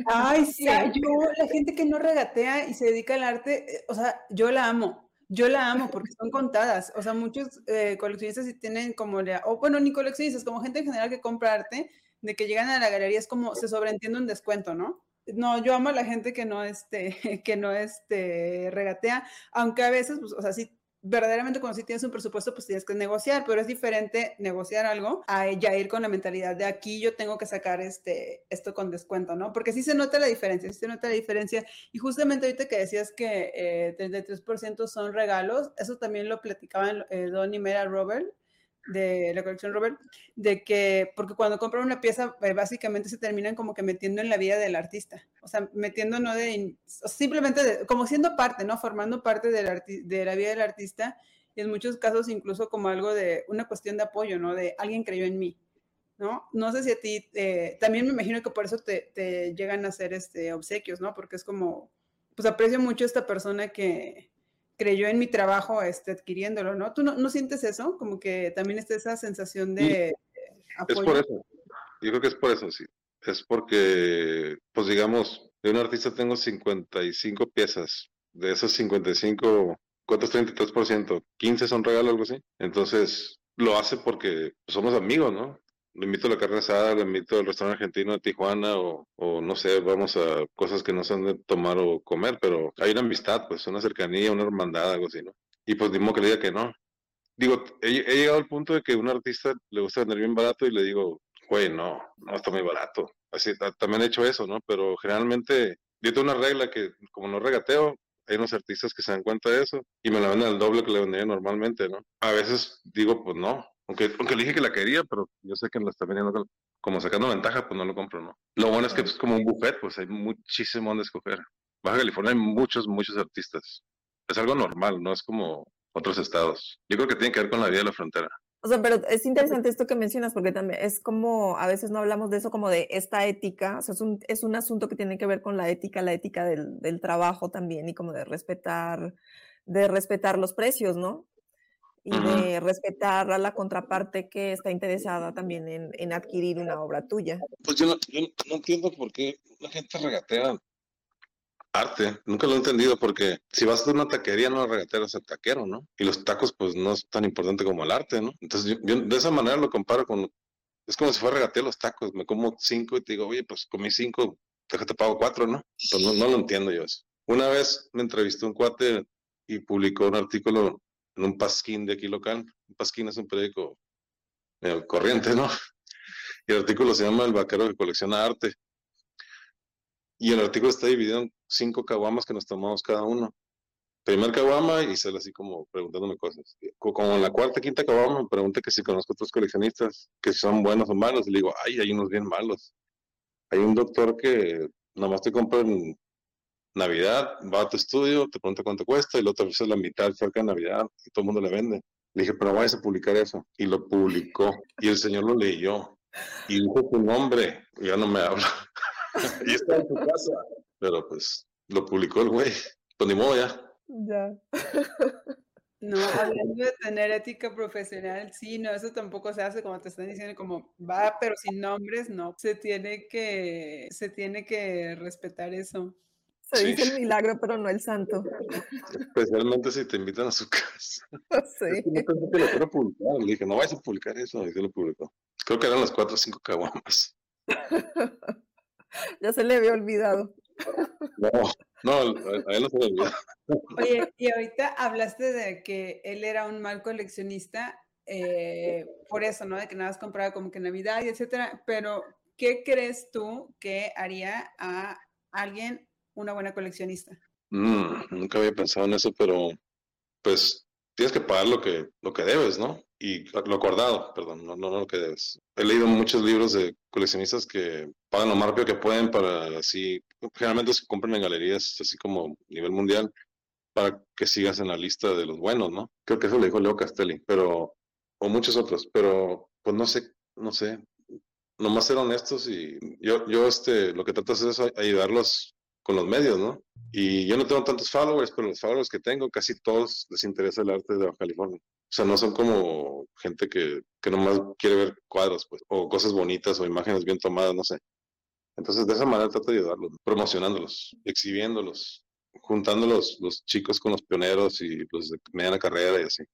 Ay, [laughs] sí, yo, la gente que no regatea y se dedica al arte, eh, o sea, yo la amo. Yo la amo porque son contadas. O sea, muchos eh, coleccionistas sí tienen como, o bueno, ni coleccionistas, como gente en general que compra arte, de que llegan a la galería es como se sobreentiende un descuento, ¿no? No, yo amo a la gente que no, este, [laughs] que no, este, regatea, aunque a veces, pues, o sea, sí verdaderamente cuando sí tienes un presupuesto, pues tienes que negociar, pero es diferente negociar algo a ya ir con la mentalidad de aquí yo tengo que sacar este, esto con descuento, ¿no? Porque sí se nota la diferencia, sí se nota la diferencia. Y justamente ahorita que decías que eh, 33% son regalos, eso también lo platicaban Don y Mera Robert, de la colección Robert, de que, porque cuando compran una pieza, eh, básicamente se terminan como que metiendo en la vida del artista, o sea, metiendo no de, simplemente como siendo parte, ¿no? Formando parte de la, vida del artista, y en muchos casos incluso como algo de una cuestión de apoyo, ¿no? De alguien creyó en mí, ¿no? No sé si a ti, eh, también me imagino que por eso te, llegan a hacer este, obsequios, ¿no? Porque es como, pues aprecio mucho esta persona que, creyó en mi trabajo este, adquiriéndolo, ¿no? ¿Tú no, sientes eso? Como que también está esa sensación de apoyo. Es por eso. Yo creo que es por eso, sí. Es porque, pues digamos, de un artista tengo 55 piezas. De esos 55, ¿cuánto es 33%? 15 son regalos, algo así. Entonces, lo hace porque somos amigos, ¿no? Le invito a la carne asada, le invito al restaurante argentino de Tijuana o, o, no sé, vamos a cosas que no son de tomar o comer, pero hay una amistad, pues una cercanía, una hermandad, algo así, ¿no? Y pues dimos que le diga que no. Digo, he, llegado al punto de que a un artista le gusta vender bien barato y le digo, güey, no, no está muy barato. Así, también he hecho eso, ¿no? Pero generalmente, yo tengo una regla que como no regateo, hay unos artistas que se dan cuenta de eso y me la venden al doble que le vendería normalmente, ¿no? A veces digo, pues no, aunque, aunque le dije que la quería, pero yo sé que la está vendiendo como sacando ventaja, pues no lo compro, ¿no? Lo bueno es que es como un buffet, pues hay muchísimo donde escoger. Baja California hay muchos, muchos artistas. Es algo normal, no es como otros estados. Yo creo que tiene que ver con la vida de la frontera. O sea, pero es interesante esto que mencionas porque también es como, a veces no hablamos de eso como de esta ética, o sea, es un, es un asunto que tiene que ver con la ética, la ética del, del trabajo también y como de respetar, de respetar los precios, ¿no? Y de respetar a la contraparte que está interesada también en, en adquirir una obra tuya. Pues yo no, yo no, entiendo por qué la gente regatea arte. Nunca lo he entendido porque si vas a una taquería no regateas al taquero, ¿no? Y los tacos pues no es tan importante como el arte, ¿no? Entonces yo, de esa manera lo comparo con... Es como si fuera regatear los tacos. Me como cinco y te digo, oye, pues comí cinco, déjate pago cuatro, ¿no? Pues no, no lo entiendo yo eso. Una vez me entrevistó un cuate y publicó un artículo en un pasquín de aquí local. Un pasquín es un periódico corriente, ¿no? Y el artículo se llama El vaquero que colecciona arte. Y el artículo está dividido en cinco caguamas que nos tomamos cada uno. Primer caguama y sale así como preguntándome cosas. Como en la cuarta, quinta caguama me pregunta que si conozco otros coleccionistas, que son buenos o malos. Y le digo, ay, hay unos bien malos. Hay un doctor que nada más te compra en Navidad, va a tu estudio, te pregunta cuánto cuesta y la otra vez la mitad cerca de Navidad y todo el mundo le vende. Le dije, pero vayas a publicar eso. Y lo publicó. Y el señor lo leyó. Y dijo tu nombre. Y ya no me habla. [laughs] y está en tu casa. Pero pues lo publicó el güey. Pues ni modo ya. Ya. [laughs] No, hablando de tener ética profesional, sí, no, eso tampoco se hace como te están diciendo, como va, pero sin nombres, no. Se tiene que, se tiene que respetar eso. Se dice el milagro, pero no el santo. Especialmente si te invitan a su casa. [laughs] Sí. Es que no pensé que lo fuera a publicar. Le dije, no vayas a publicar eso. Y se lo publicó. Creo que eran las cuatro o cinco caguamas. [laughs] ya se le había olvidado. No, no, a él no se le olvidó. Oye, y ahorita hablaste de que él era un mal coleccionista, eh, por eso, ¿no? De que nada más compraba como que Navidad y etcétera. Pero, ¿qué crees tú que haría a alguien una buena coleccionista? Mm, nunca había pensado en eso, pero pues tienes que pagar lo que, lo que debes, ¿no? Y lo acordado, perdón, no, no, lo que debes. He leído muchos libros de coleccionistas que pagan lo más rápido que pueden para así, generalmente se compran en galerías así como a nivel mundial para que sigas en la lista de los buenos, ¿no? Creo que eso le dijo Leo Castelli, pero, o muchos otros, pero pues no sé, no sé, nomás ser honestos y yo, yo este, lo que hacer es ayudarlos con los medios, ¿no? Y yo no tengo tantos followers, pero los followers que tengo, casi todos les interesa el arte de Baja California. O sea, no son como gente que, que nomás quiere ver cuadros, pues, o cosas bonitas o imágenes bien tomadas, no sé. Entonces, de esa manera trato de ayudarlos, promocionándolos, exhibiéndolos, juntando los, los chicos con los pioneros y los de mediana carrera y así.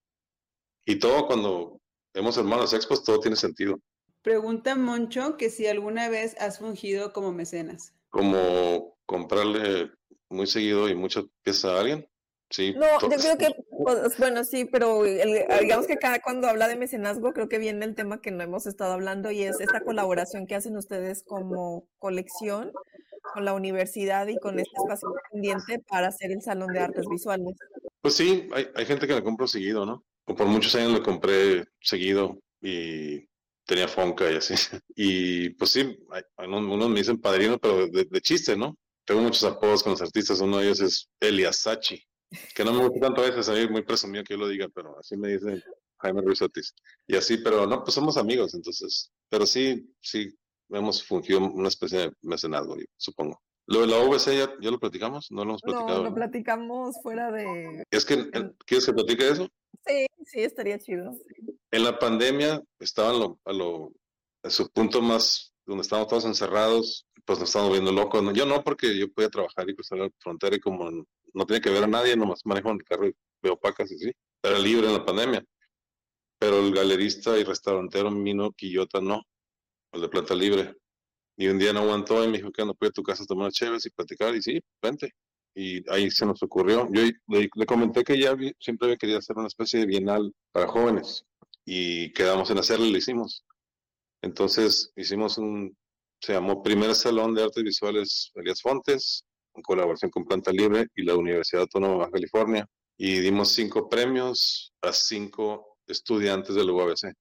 Y todo cuando hemos las expos, todo tiene sentido. Pregunta Moncho que si alguna vez has fungido como mecenas. Como comprarle muy seguido y muchas piezas a alguien. Sí, no, yo creo que, pues, bueno, sí, pero digamos que cada cuando habla de mecenazgo, creo que viene el tema que no hemos estado hablando y es esta colaboración que hacen ustedes como colección con la universidad y con este espacio pendiente para hacer el Salón de Artes Visuales. Pues sí, hay, hay gente que le compro seguido, ¿no? O por muchos años le compré seguido y tenía Fonca y así. [laughs] Y pues sí, hay, unos me dicen padrino, pero de, chiste, ¿no? Tengo muchos apodos con los artistas, uno de ellos es Elias Sachi, que no me gusta tanto a veces, a mí muy presumido que yo lo diga, pero así me dice Jaime Ruiz Ortiz. Y así, pero no, pues somos amigos, entonces, pero sí, sí, hemos fungido una especie de mecenazgo, supongo. Lo de la OVC ya, ya, lo platicamos, no lo hemos platicado. No, lo platicamos fuera de. Es que, ¿quieres que platique eso? Sí, sí, estaría chido. En la pandemia estaban lo, a, lo, a su punto más, donde estábamos todos encerrados, pues nos estábamos viendo locos. Yo no, porque yo podía trabajar y cruzar la frontera y como no tenía que ver a nadie, nomás manejo el carro y veo pacas y sí. Era libre en la pandemia. Pero el galerista y restaurantero Mino Quillota no el de planta libre. Y un día no aguantó y me dijo que no puede tu casa tomar chéves y platicar. Y sí, vente. Y ahí se nos ocurrió. Yo le, comenté que ya siempre había querido hacer una especie de bienal para jóvenes. Y quedamos en hacerlo y lo hicimos. Entonces hicimos un, se llamó Primer Salón de Artes Visuales Elías Fontes, en colaboración con Planta Libre y la Universidad Autónoma de California. Y dimos cinco premios a cinco estudiantes del UABC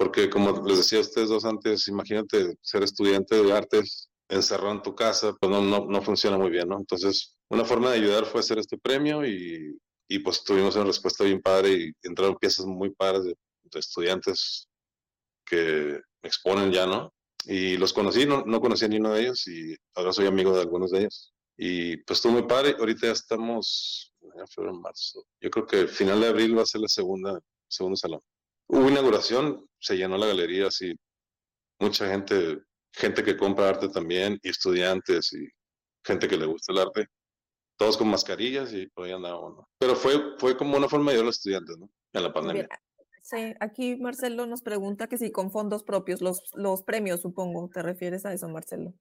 porque como les decía a ustedes dos antes, imagínate ser estudiante de artes encerrado en tu casa, pues no, no, no funciona muy bien, ¿no? Entonces, una forma de ayudar fue hacer este premio y, y pues tuvimos una respuesta bien padre y entraron piezas muy padres de, estudiantes que exponen ya, ¿no? Y los conocí, no, no conocía ni uno de ellos y ahora soy amigo de algunos de ellos. Y pues estuvo muy padre, ahorita ya estamos, ya febrero, marzo, yo creo que el final de abril va a ser la segunda, segundo salón. Hubo inauguración, se llenó la galería así, mucha gente, gente que compra arte también, y estudiantes y gente que le gusta el arte, todos con mascarillas y por ahí andábamos, ¿no? Pero fue, fue como una forma de ayudar a los estudiantes, ¿no? En la pandemia. Sí, aquí Marcelo nos pregunta que si con fondos propios, los, los premios, supongo, ¿te refieres a eso, Marcelo?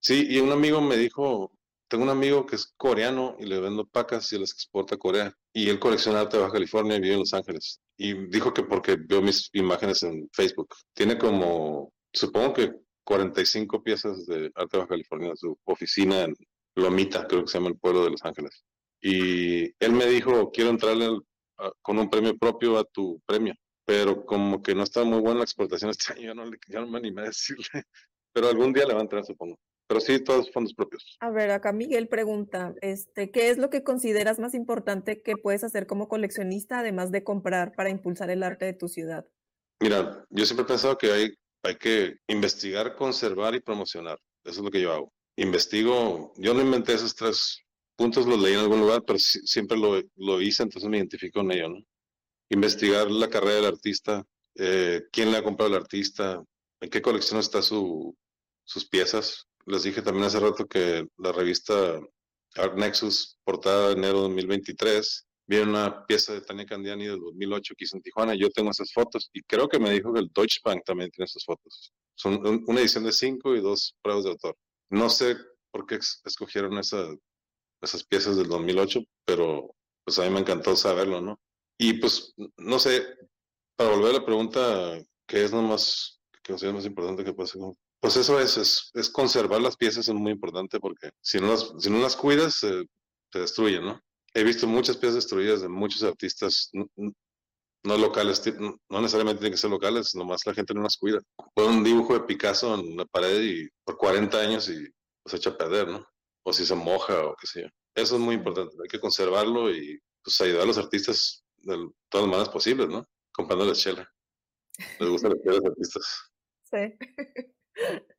Sí, y un amigo me dijo, tengo un amigo que es coreano y le vendo pacas y las exporta a Corea. Y él colecciona arte de Baja California y vive en Los Ángeles. Y dijo que porque veo mis imágenes en Facebook. Tiene como, supongo que 45 piezas de arte de Baja California en su oficina en Lomita, creo que se llama el pueblo de Los Ángeles. Y él me dijo, quiero entrarle con un premio propio a tu premio. Pero como que no está muy buena la exportación este año, yo no, le, yo no me animé a decirle. [laughs] Pero algún día le va a entrar, supongo pero sí todos fondos propios. A ver, acá Miguel pregunta, este, ¿qué es lo que consideras más importante que puedes hacer como coleccionista, además de comprar para impulsar el arte de tu ciudad? Mira, yo siempre he pensado que hay, hay que investigar, conservar y promocionar. Eso es lo que yo hago. Investigo, yo no inventé esos tres puntos, los leí en algún lugar, pero siempre lo, lo, hice, entonces me identifico con ello, ¿no? Investigar la carrera del artista, eh, quién le ha comprado al artista, en qué colección está su, sus piezas, les dije también hace rato que la revista Art Nexus, portada de enero de 2023, viene una pieza de Tania Candiani del 2008 que hizo en Tijuana. Yo tengo esas fotos y creo que me dijo que el Deutsche Bank también tiene esas fotos. Son una edición de cinco y dos pruebas de autor. No sé por qué escogieron esa, esas piezas del 2008, pero pues a mí me encantó saberlo, ¿no? Y pues, no sé, para volver a la pregunta, ¿qué es lo más, que es más importante que puede ser pues eso es, es, conservar las piezas es muy importante porque si no las, si no las cuidas, se destruyen, ¿no? He visto muchas piezas destruidas de muchos artistas no, locales, no necesariamente tienen que ser locales, nomás la gente no las cuida. Pon un dibujo de Picasso en la pared y por 40 años y se echa a perder, ¿no? O si se moja o qué sé yo. Eso es muy importante, hay que conservarlo y pues ayudar a los artistas de todas las maneras posibles, ¿no? Comprándoles chela. Les gusta los artistas. Sí. [laughs]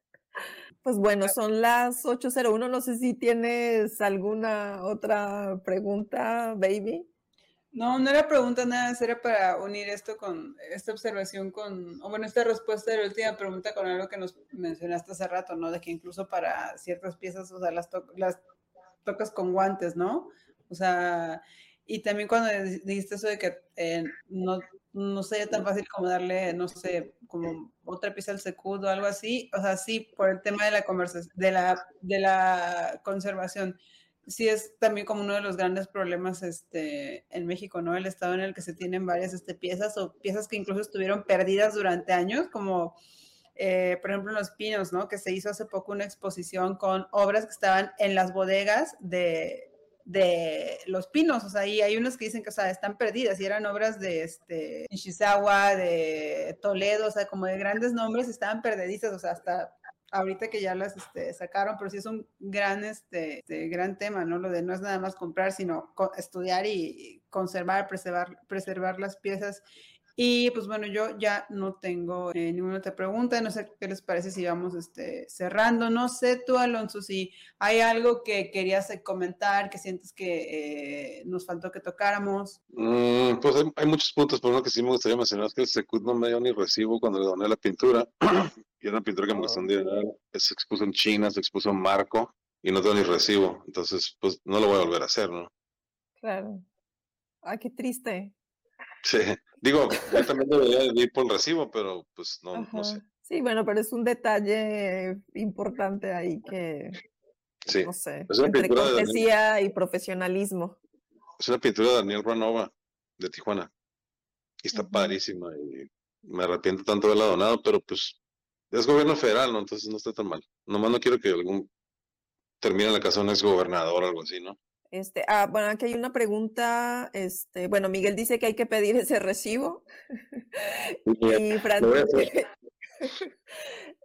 Pues bueno, son las 8.01. No sé si tienes alguna otra pregunta, baby. No, no era pregunta nada, era para unir esto con esta observación con, o bueno, esta respuesta de la última pregunta con algo que nos mencionaste hace rato, ¿no? De que incluso para ciertas piezas, o sea, las, las tocas con guantes, ¿no? O sea, y también cuando dijiste eso de que eh, no, no sería tan fácil como darle, no sé, como otra pieza al secudo o algo así, o sea, sí, por el tema de la, de la, de la conservación sí es también como uno de los grandes problemas este, en México, ¿no? El estado en el que se tienen varias este, piezas o piezas que incluso estuvieron perdidas durante años, como eh, por ejemplo Los Pinos, ¿no? Que se hizo hace poco una exposición con obras que estaban en las bodegas de, de Los Pinos, o sea, y hay unos que dicen que, o sea, están perdidas y eran obras de este, de Toledo, o sea, como de grandes nombres, estaban perdidizas, o sea, hasta ahorita que ya las este, sacaron, pero sí es un gran, este, este, gran tema, ¿no? Lo de no es nada más comprar, sino estudiar y conservar, preservar, preservar las piezas y pues bueno, yo ya no tengo eh, ninguna otra pregunta, no sé qué les parece si vamos este, cerrando. No sé tú, Alonso, si hay algo que querías eh, comentar, que sientes que eh, nos faltó que tocáramos. Mm, pues hay, muchos puntos, por uno que sí me gustaría mencionar es que el Secut no me dio ni recibo cuando le doné la pintura. [clears throat] y era una pintura que me costó un dinero. Se expuso en China, se expuso en Marco y no tengo ni recibo. Entonces, pues no lo voy a volver a hacer, ¿no? Claro. Ay, qué triste. Sí, digo, yo también debería ir por el recibo, pero pues no, no sé. Sí, bueno, pero es un detalle importante ahí que, sí. no sé, entre cortesía y profesionalismo. Es una pintura de Daniel Ranova, de Tijuana. Y está padrísima y me arrepiento tanto de haberla donado, pero pues es gobierno federal, ¿no? Entonces no está tan mal. Nomás no quiero que algún termine en la casa de un ex gobernador o algo así, ¿no? Este, ah, bueno, aquí hay una pregunta. Este, bueno, Miguel dice que hay que pedir ese recibo. [laughs] y Fran, [laughs]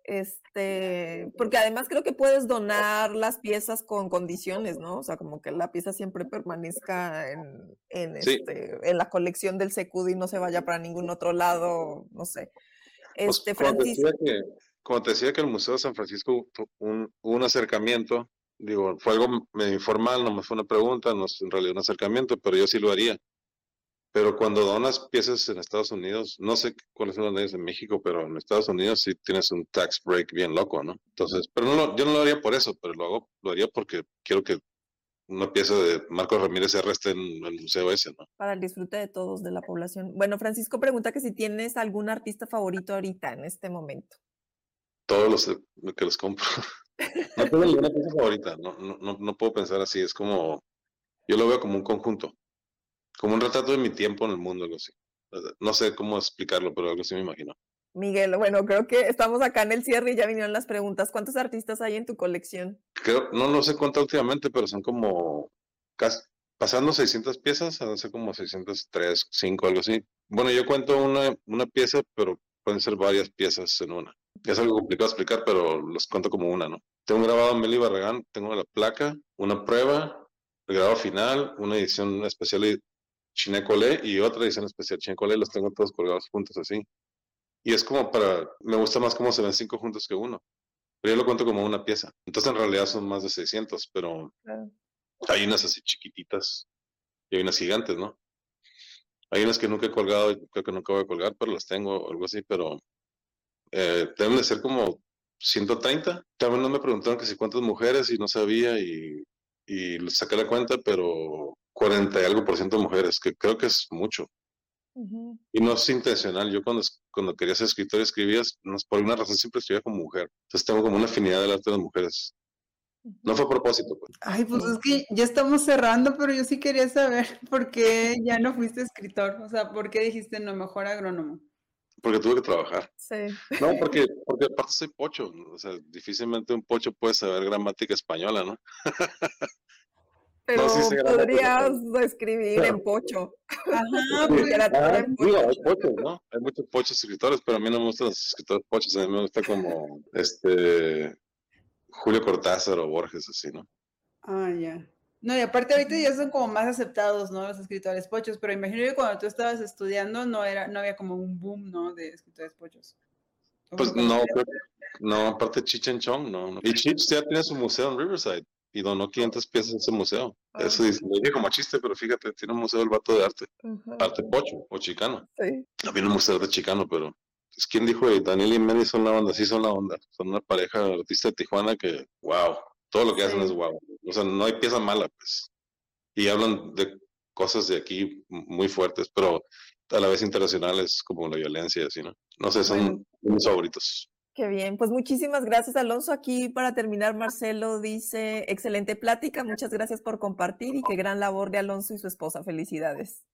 este, porque además creo que puedes donar las piezas con condiciones, ¿no? O sea, como que la pieza siempre permanezca en, en, este, en la colección del Secud y no se vaya para ningún otro lado, no sé. Pues, este, Francisco. Como te decía que el Museo de San Francisco un, un acercamiento digo, fue algo medio informal, no me fue una pregunta, no es en realidad un acercamiento, pero yo sí lo haría. Pero cuando donas piezas en Estados Unidos, no sé cuáles son las leyes en México, pero en Estados Unidos sí tienes un tax break bien loco, ¿no? Entonces, pero no yo no lo haría por eso, pero lo hago, lo haría porque quiero que una pieza de Marcos Ramírez se arreste en el museo ese, ¿no? Para el disfrute de todos, de la población. Bueno, Francisco pregunta que si tienes algún artista favorito ahorita, en este momento. Todos los que los compro. [laughs] No tengo ninguna pieza favorita, no, no, no, puedo pensar así, es como, yo lo veo como un conjunto, como un retrato de mi tiempo en el mundo, algo así. No sé cómo explicarlo, pero algo así me imagino. Miguel, bueno, creo que estamos acá en el cierre y ya vinieron las preguntas. ¿Cuántos artistas hay en tu colección? Creo, no lo sé cuánto últimamente, pero son como casi, pasando 600 piezas, sé como 603, 5, algo así. Bueno, yo cuento una, una pieza, pero pueden ser varias piezas en una. Es algo complicado de explicar, pero los cuento como una, ¿no? Tengo grabado en Meli Barragán, tengo la placa, una prueba, el grabado final, una edición especial de Chinecolé y otra edición especial Chinecolé, los tengo todos colgados juntos así. Y es como para, me gusta más cómo se ven cinco juntos que uno. Pero yo lo cuento como una pieza. Entonces en realidad son más de 600, pero hay unas así chiquititas y hay unas gigantes, ¿no? Hay unas que nunca he colgado y creo que nunca voy a colgar, pero las tengo o algo así, pero eh, deben de ser como 130. También no me preguntaron que si cuántas mujeres y no sabía y, y saqué la cuenta, pero 40 y algo por ciento mujeres, que creo que es mucho. Y no es intencional. Yo cuando, cuando quería ser escritor escribías, no, por una razón siempre escribía como mujer. Entonces tengo como una afinidad del arte de las mujeres. No fue a propósito. Pues. Ay, pues es que ya estamos cerrando, pero yo sí quería saber [laughs] por qué ya no fuiste escritor. O sea, ¿por qué dijiste no, mejor agrónomo? Porque tuve que trabajar. Sí. No, [laughs] porque, porque aparte soy pocho. O sea, difícilmente un pocho puede saber gramática española, ¿no? [laughs] Pero podrías escribir en [laughs] pocho. Ajá, porque era ah, hay pochos, ¿no? Hay muchos pochos escritores, pero a mí no me gustan los escritores pochos. A mí me gusta como este Julio Cortázar o Borges, así, ¿no? Ah, ya. No, y aparte ahorita ya son como más aceptados, ¿no? Los escritores pochos, pero imagino que cuando tú estabas estudiando no era, no había como un boom, ¿no? De escritores pochos. Pues no, no, aparte Chichen Chong, no, no. Y Chich ya tiene su museo en Riverside y donó 500 piezas ese museo. Eso dice, dije como chiste, pero fíjate, tiene un museo del vato de arte. Arte pocho o chicano. Sí. No viene un museo de chicano, pero es quien dijo, Daniel y Manny son la onda, sí son la onda. Son una pareja de artistas de Tijuana que, wow, todo lo que hacen es wow. O sea, no hay pieza mala, pues. Y hablan de cosas de aquí muy fuertes, pero a la vez internacionales, como la violencia y así, ¿no? No sé, son mis favoritos. Qué bien, pues muchísimas gracias Alonso. Aquí para terminar, Marcelo dice, excelente plática, muchas gracias por compartir y qué gran labor de Alonso y su esposa. Felicidades.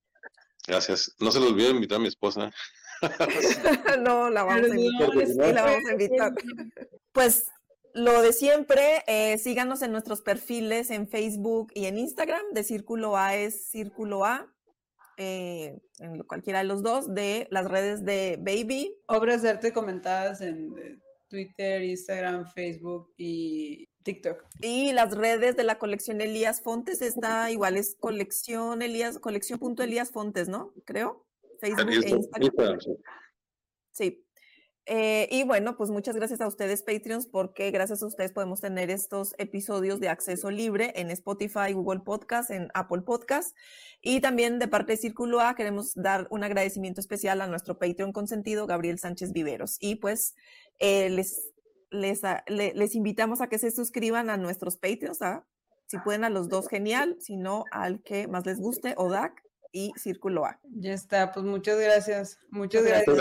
Gracias. No se les olvide invitar a mi esposa. [laughs] no, la vamos a invitar. Sí, la vamos a invitar. Pues lo de siempre, eh, síganos en nuestros perfiles en Facebook y en Instagram. De Círculo A es Círculo A. Eh, en cualquiera de los dos, de las redes de Baby. Obras de arte comentadas en eh, Twitter, Instagram, Facebook y TikTok. Y las redes de la colección Elías Fontes está igual, es colección Elías, colección.elías Fontes, ¿no? Creo. Facebook e Instagram. Sí. Eh, y bueno, pues muchas gracias a ustedes, Patreons, porque gracias a ustedes podemos tener estos episodios de acceso libre en Spotify, Google Podcast, en Apple Podcast. Y también de parte de Círculo A queremos dar un agradecimiento especial a nuestro Patreon consentido, Gabriel Sánchez Viveros. Y pues eh, les, les, les, invitamos a que se suscriban a nuestros Patreons. ¿ah? Si pueden a los dos, genial. Si no, al que más les guste, ODAC y Círculo A. Ya está, pues muchas gracias. Muchas gracias.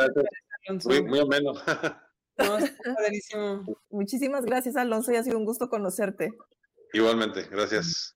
Muy, muy ameno. [laughs] Muchísimas gracias, Alonso, y ha sido un gusto conocerte. Igualmente, gracias.